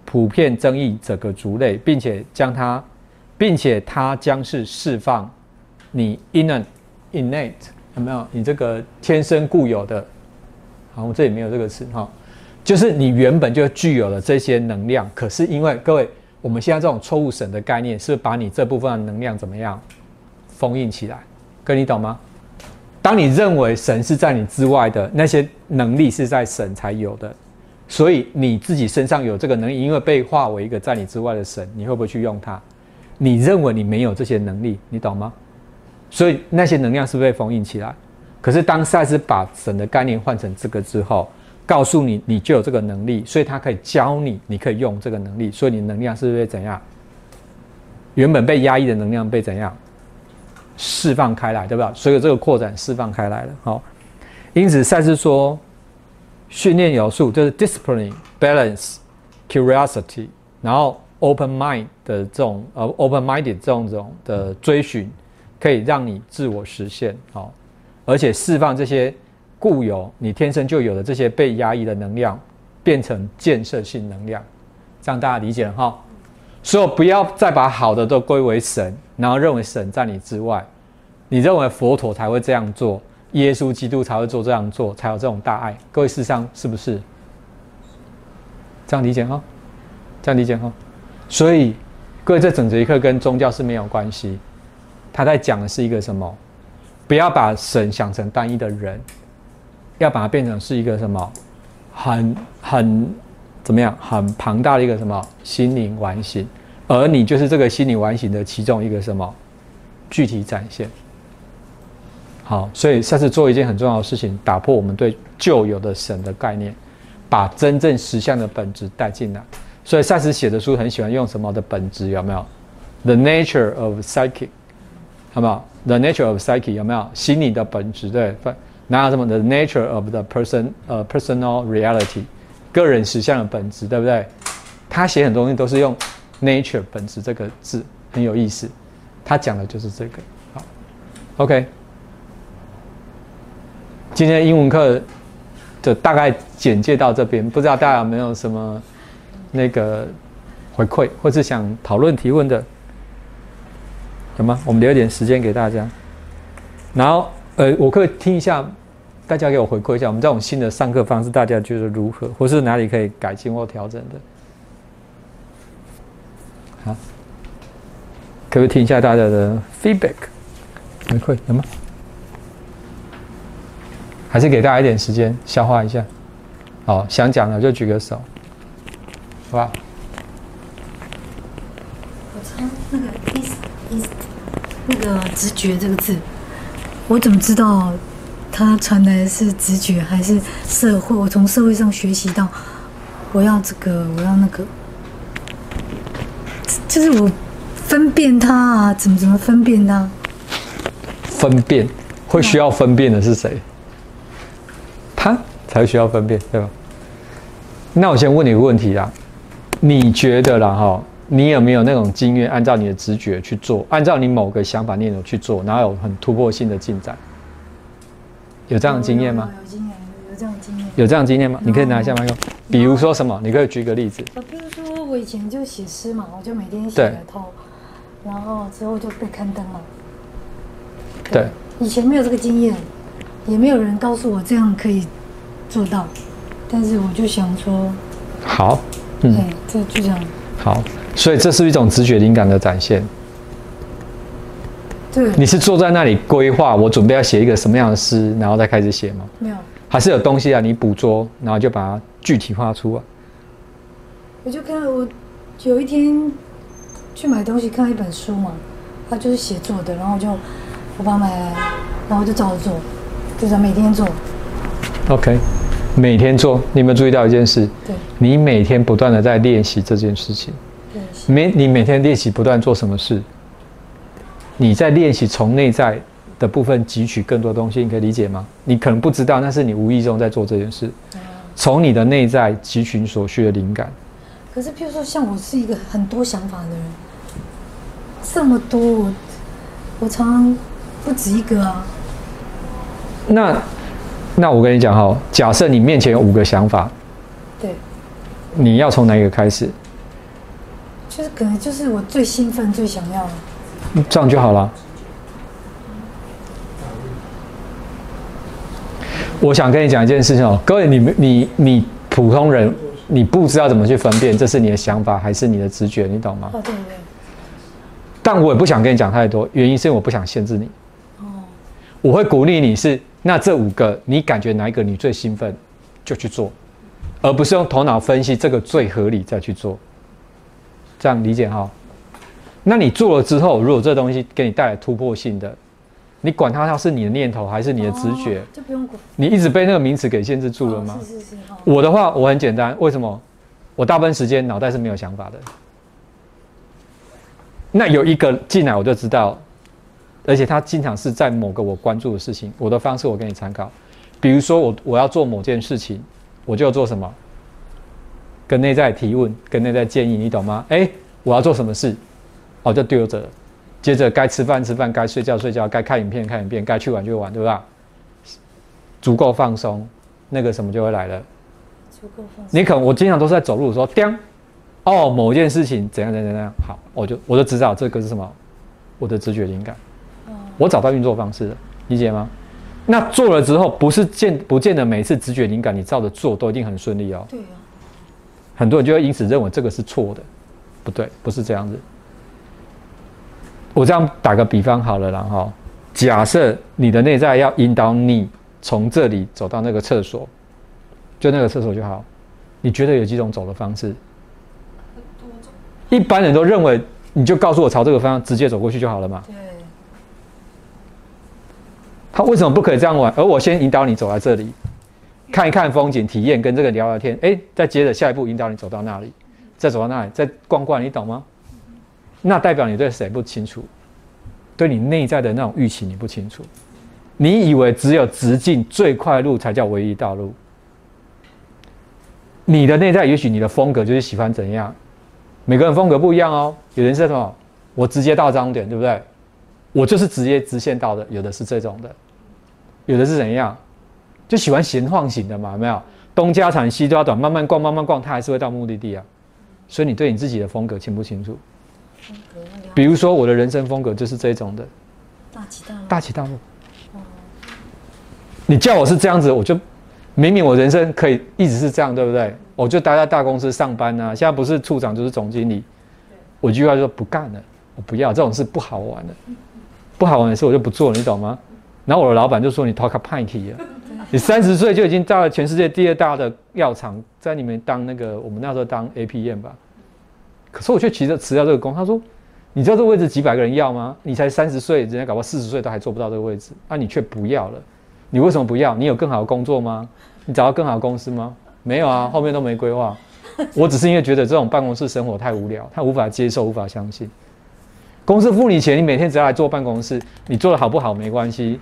普遍争议整个族类，并且将它，并且它将是释放你 inner innate 有没有？你这个天生固有的，好，我这里没有这个词哈。就是你原本就具有了这些能量，可是因为各位，我们现在这种错误神的概念，是把你这部分的能量怎么样封印起来？哥，你懂吗？当你认为神是在你之外的那些能力是在神才有的，所以你自己身上有这个能力，因为被化为一个在你之外的神，你会不会去用它？你认为你没有这些能力，你懂吗？所以那些能量是不是被封印起来。可是当赛斯把神的概念换成这个之后，告诉你，你就有这个能力，所以他可以教你，你可以用这个能力，所以你能量是不是怎样原本被压抑的能量被怎样释放开来，对吧？所以这个扩展释放开来了。好，因此赛斯说，训练有素就是 discipline、balance、curiosity，然后 open mind 的这种呃 open minded 这种这种的追寻，可以让你自我实现。好，而且释放这些固有你天生就有的这些被压抑的能量，变成建设性能量。这样大家理解了哈？所以不要再把好的都归为神，然后认为神在你之外，你认为佛陀才会这样做，耶稣基督才会做这样做，才有这种大爱。各位世上是不是？这样理解哈？这样理解哈？所以各位这整节课跟宗教是没有关系，他在讲的是一个什么？不要把神想成单一的人，要把它变成是一个什么？很很。怎么样？很庞大的一个什么心灵完形，而你就是这个心灵完形的其中一个什么具体展现。好，所以下次做一件很重要的事情，打破我们对旧有的神的概念，把真正实相的本质带进来。所以赛斯写的书很喜欢用什么的本质？有没有？The nature of psyche，好不好？The nature of psyche 有没有？心理的本质对？哪有什么？The nature of the person，呃，personal reality。个人实相的本质，对不对？他写很多东西都是用 “nature” 本质这个字，很有意思。他讲的就是这个。好，OK。今天英文课就大概简介到这边，不知道大家有没有什么那个回馈，或是想讨论提问的，有吗？我们留一点时间给大家。然后，呃，我可以听一下。大家给我回馈一下，我们这种新的上课方式，大家觉得如何，或是哪里可以改进或调整的？好，可不可以听一下大家的 feedback 回馈？有吗？还是给大家一点时间消化一下？好，想讲的就举个手，好吧？我猜那个“意意”那个“直觉”这个字，我怎么知道？它传来是直觉还是社会？我从社会上学习到，我要这个，我要那个，就是我分辨它啊，怎么怎么分辨它？分辨会需要分辨的是谁？他才需要分辨，对吧？那我先问你一个问题啊，你觉得啦哈，你有没有那种经验，按照你的直觉去做，按照你某个想法念头去做，然后有很突破性的进展？有这样的经验吗？有经验，有这样经验。有这样经验吗？你可以拿一下麦克风。比如说什么？你可以举个例子。呃，比如说我以前就写诗嘛，我就每天写了头，然后之后就被刊登了。对。以前没有这个经验，也没有人告诉我这样可以做到，但是我就想说，好，嗯，这就这样。好，所以这是一种直觉灵感的展现。对，你是坐在那里规划，我准备要写一个什么样的诗，然后再开始写吗？没有，还是有东西啊？你捕捉，然后就把它具体化出啊。我就看我有一天去买东西，看到一本书嘛，它就是写作的，然后我就我把它买来，然后就照着做，就是每天做。OK，每天做，你有没有注意到一件事？对，你每天不断的在练习这件事情。对，每你每天练习不断做什么事？你在练习从内在的部分汲取更多东西，你可以理解吗？你可能不知道，那是你无意中在做这件事。从你的内在汲取所需的灵感。可是，譬如说，像我是一个很多想法的人，这么多，我我常常不止一个啊。那那我跟你讲哈，假设你面前有五个想法，对，你要从哪一个开始？就是可能就是我最兴奋、最想要的。这样就好了。我想跟你讲一件事情哦，各位，你们你你普通人，你不知道怎么去分辨，这是你的想法还是你的直觉，你懂吗？哦，对对。但我也不想跟你讲太多，原因是因为我不想限制你。哦。我会鼓励你是，那这五个你感觉哪一个你最兴奋，就去做，而不是用头脑分析这个最合理再去做。这样理解哈？那你做了之后，如果这东西给你带来突破性的，你管它它是你的念头还是你的直觉，就不用管。你一直被那个名词给限制住了吗？是是是。我的话，我很简单，为什么？我大部分时间脑袋是没有想法的。那有一个进来我就知道，而且他经常是在某个我关注的事情，我的方式我给你参考。比如说我我要做某件事情，我就要做什么？跟内在提问，跟内在建议，你懂吗？哎，我要做什么事，哦就丢着，接着该吃饭吃饭，该睡觉睡觉，该看影片看影片，该去玩就玩，对吧？足够放松，那个什么就会来了。足够放松。你可能我经常都是在走路的时候，叮，哦，某件事情怎样怎样怎样，好，我就我就知道这个是什么，我的直觉灵感，我找到运作方式了，理解吗？那做了之后，不是见不见得每次直觉灵感你照着做都一定很顺利哦。对啊，很多人就会因此认为这个是错的，不对，不是这样子。我这样打个比方好了然后，假设你的内在要引导你从这里走到那个厕所，就那个厕所就好。你觉得有几种走的方式？一般人都认为你就告诉我朝这个方向直接走过去就好了嘛。对，他为什么不可以这样玩？而我先引导你走来这里，看一看风景，体验跟这个聊聊天，哎，再接着下一步引导你走到那里，再走到那里，再逛逛，你懂吗？那代表你对谁不清楚？对你内在的那种预期你不清楚。你以为只有直径最快路才叫唯一道路？你的内在也许你的风格就是喜欢怎样？每个人风格不一样哦。有人是什么？我直接到终点，对不对？我就是直接直线到的，有的是这种的，有的是怎样？就喜欢闲晃型的嘛，有没有？东家长西家短，慢慢逛，慢慢逛，他还是会到目的地啊。所以你对你自己的风格清不清楚？比如说我的人生风格就是这种的，大起大落，大起大落。你叫我是这样子，我就明明我人生可以一直是这样，对不对？我就待在大公司上班啊，现在不是处长就是总经理，我一句话就说不干了，我不要这种事不好玩的，不好玩的事我就不做了，你懂吗？然后我的老板就说你 talk p i n k 了，你三十岁就已经到了全世界第二大的药厂，在里面当那个我们那时候当 APM 吧，可是我却骑着辞掉这个工，他说。你知道这个位置几百个人要吗？你才三十岁，人家搞不好四十岁都还做不到这个位置，那、你却不要了。你为什么不要？你有更好的工作吗？你找到更好的公司吗？没有啊，后面都没规划。我只是因为觉得这种办公室生活太无聊，他无法接受，无法相信。公司付你钱，你每天只要来坐办公室，你做的好不好没关系，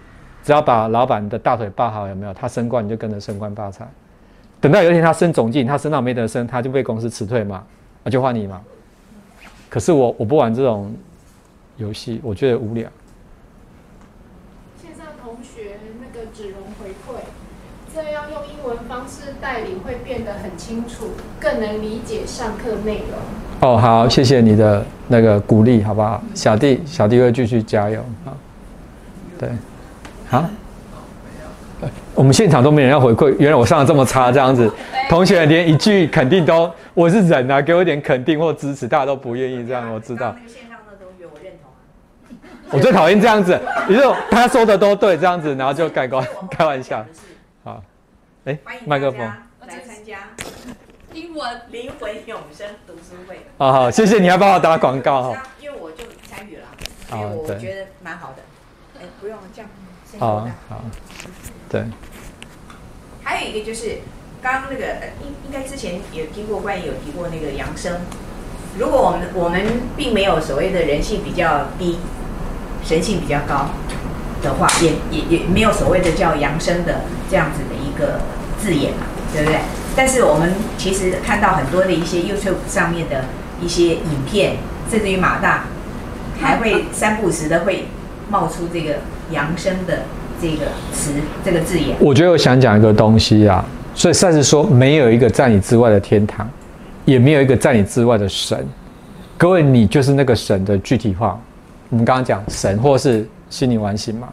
只要把老板的大腿抱好，有没有？他升官你就跟着升官发财。等到有一天他升总经理，他升到没得升，他就被公司辞退嘛，那就换你嘛。可是我我不玩这种游戏，我觉得无聊。线上同学那个子荣回馈，这样用英文方式代理会变得很清楚，更能理解上课内容。哦，好，谢谢你的那个鼓励，好不好？小弟，小弟会继续加油啊。对，好。呃我们现场都没人要回馈，原来我上的这么差，这样子，同学连一句肯定都，我是人啊，给我一点肯定或支持，大家都不愿意这样，我知道刚。刚那个线上的同学，我认同啊。我最讨厌这样子，也就他说的都对，这样子，然后就盖棺 开玩笑。好，哎，麦克风。来参加英文灵魂永生读书会。好好，谢谢你，还帮我打广告哈。因为我就参与了，所以我觉得蛮好的。哎，不用这样，好？好，对，还有一个就是，刚刚那个呃应应该之前有听过关于有提过那个扬声。如果我们我们并没有所谓的人性比较低，神性比较高的话，也也也没有所谓的叫扬声的这样子的一个字眼嘛，对不对？但是我们其实看到很多的一些 YouTube 上面的一些影片，甚至于马大还会三不时的会冒出这个扬升的这个词这个字眼。我觉得我想讲一个东西啊，所以赛斯说，没有一个在你之外的天堂，也没有一个在你之外的神。各位，你就是那个神的具体化。我们刚刚讲神或是心灵完形嘛。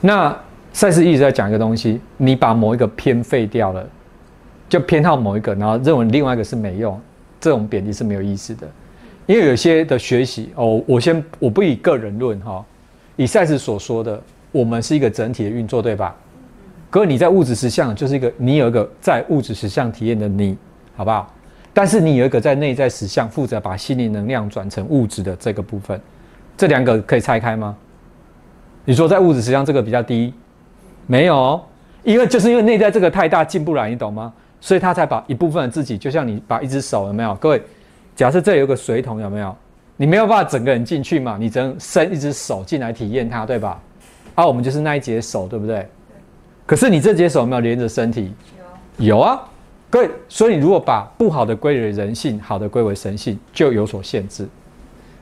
那赛斯一直在讲一个东西，你把某一个偏废掉了，就偏好某一个，然后认为另外一个是没用，这种贬低是没有意思的。因为有些的学习哦，我先我不以个人论哈，以赛斯所说的，我们是一个整体的运作，对吧？各位，你在物质实相就是一个，你有一个在物质实相体验的你，好不好？但是你有一个在内在实相负责把心灵能量转成物质的这个部分，这两个可以拆开吗？你说在物质实相这个比较低，没有，因为就是因为内在这个太大进不来，你懂吗？所以他才把一部分的自己，就像你把一只手有没有？各位，假设这有个水桶有没有？你没有办法整个人进去嘛，你只能伸一只手进来体验它，对吧？啊，我们就是那一节手，对不对？可是你这节手有没有连着身体？有，啊。各位，所以你如果把不好的归为人性，好的归为神性，就有所限制。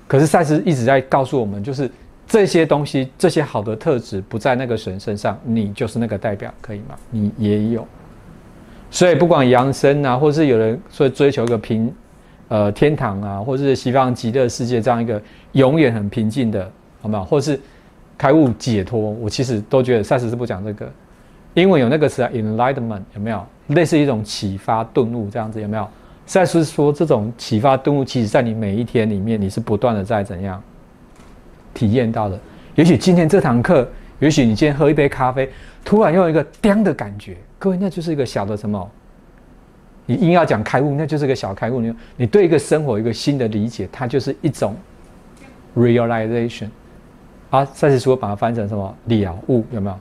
可是赛斯一直在告诉我们，就是这些东西，这些好的特质不在那个神身上，你就是那个代表，可以吗？你也有。所以不管扬升啊，或是有人说追求一个平，呃，天堂啊，或是西方极乐世界这样一个永远很平静的，好没有？或是开悟解脱，我其实都觉得赛斯是不讲这个。英文有那个词啊，enlightenment 有没有？类似一种启发顿悟这样子有没有？赛斯说这种启发顿悟，其实在你每一天里面，你是不断的在怎样体验到的。也许今天这堂课，也许你今天喝一杯咖啡，突然有一个“叮”的感觉，各位，那就是一个小的什么？你硬要讲开悟，那就是个小开悟。你你对一个生活一个新的理解，它就是一种 realization。啊，赛斯说把它翻成什么了悟，有没有？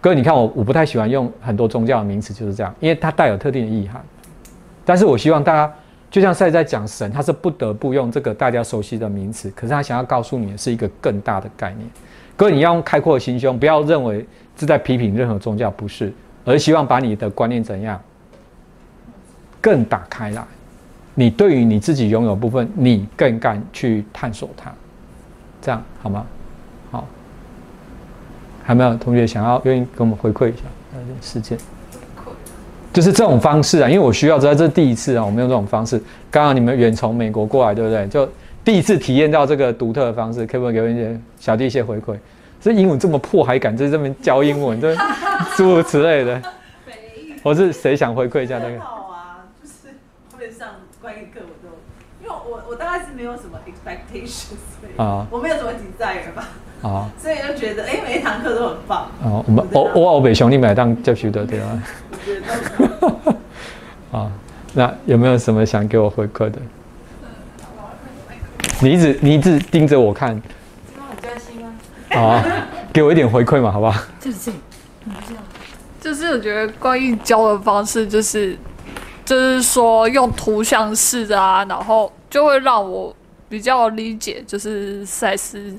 各位，你看我，我不太喜欢用很多宗教的名词，就是这样，因为它带有特定的意涵。但是我希望大家，就像赛在讲神，他是不得不用这个大家熟悉的名词，可是他想要告诉你的是一个更大的概念。各位，你要用开阔的心胸，不要认为是在批评任何宗教，不是，而希望把你的观念怎样更打开来。你对于你自己拥有部分，你更敢去探索它，这样好吗？好还没有同学想要愿意给我们回馈一下那件事件，就是这种方式啊，因为我需要知道这是第一次啊，我们用这种方式。刚刚你们远从美国过来，对不对？就第一次体验到这个独特的方式，可不可以给我一些小弟一些回馈？这英文这么破，还敢在这边教英文，这诸如此类的。我是谁想回馈一下那个？好啊，就是后面上关于课我都，因为我我大概是没有什么 expectations，啊，我没有什么 desire 吧。啊，所以就觉得哎，每一堂课都很棒。哦，我们我我我北兄弟买当教学的对吧？啊，那有没有什么想给我回馈的？你一直你一直盯着我看，这样很专心吗？啊，给我一点回馈嘛，好不好？就是这，就是我觉得关于教的方式，就是就是说用图像式的啊，然后就会让我比较理解，就是赛斯。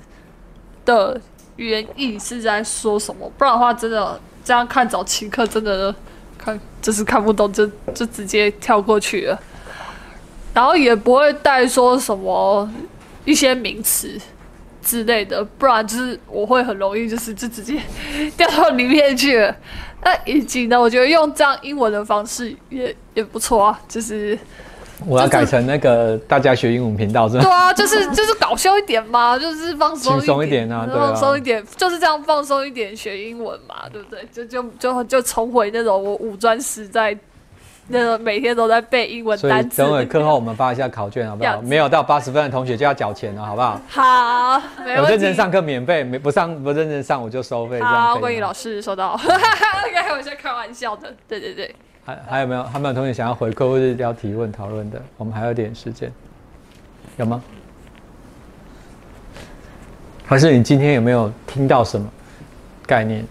的原意是在说什么？不然的话，真的这样看早期课，真的看就是看不懂，就就直接跳过去了。然后也不会带说什么一些名词之类的，不然就是我会很容易就是就直接掉到里面去了。那以及呢，我觉得用这样英文的方式也也不错啊，就是。我要改成那个大家学英文频道，是吧？对啊，就是就是搞笑一点嘛，就是放松轻松一点啊，放松一点，就是这样放松一点学英文嘛，对不对？就就就就重回那种我五专时在，那个每天都在背英文单词。等会课后我们发一下考卷，好不好？没有到八十分的同学就要缴钱了，好不好？好，没有认真上课免费，没不上不认真上我就收费。好，关于老师收到，开玩笑，开玩笑的，对对对。还还有没有？还有没有同学想要回馈或者要提问讨论的？我们还有点时间，有吗？还是你今天有没有听到什么概念？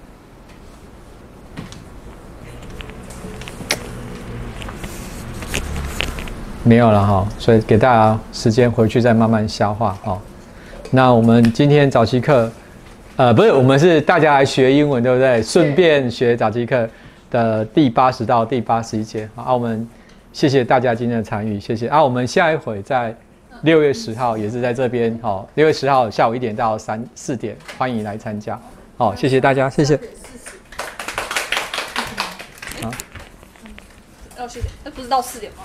没有了哈，所以给大家时间回去再慢慢消化哈。那我们今天早期课，呃，不是，我们是大家来学英文，对不对？顺便学早期课。的第八十到第八十一节，好，我们谢谢大家今天的参与，谢谢。啊，我们下一回在六月十号也是在这边，好，六月十号下午一点到三四点，欢迎来参加，好，谢谢大家，谢谢。好，要谢谢，那不是到四点。吗？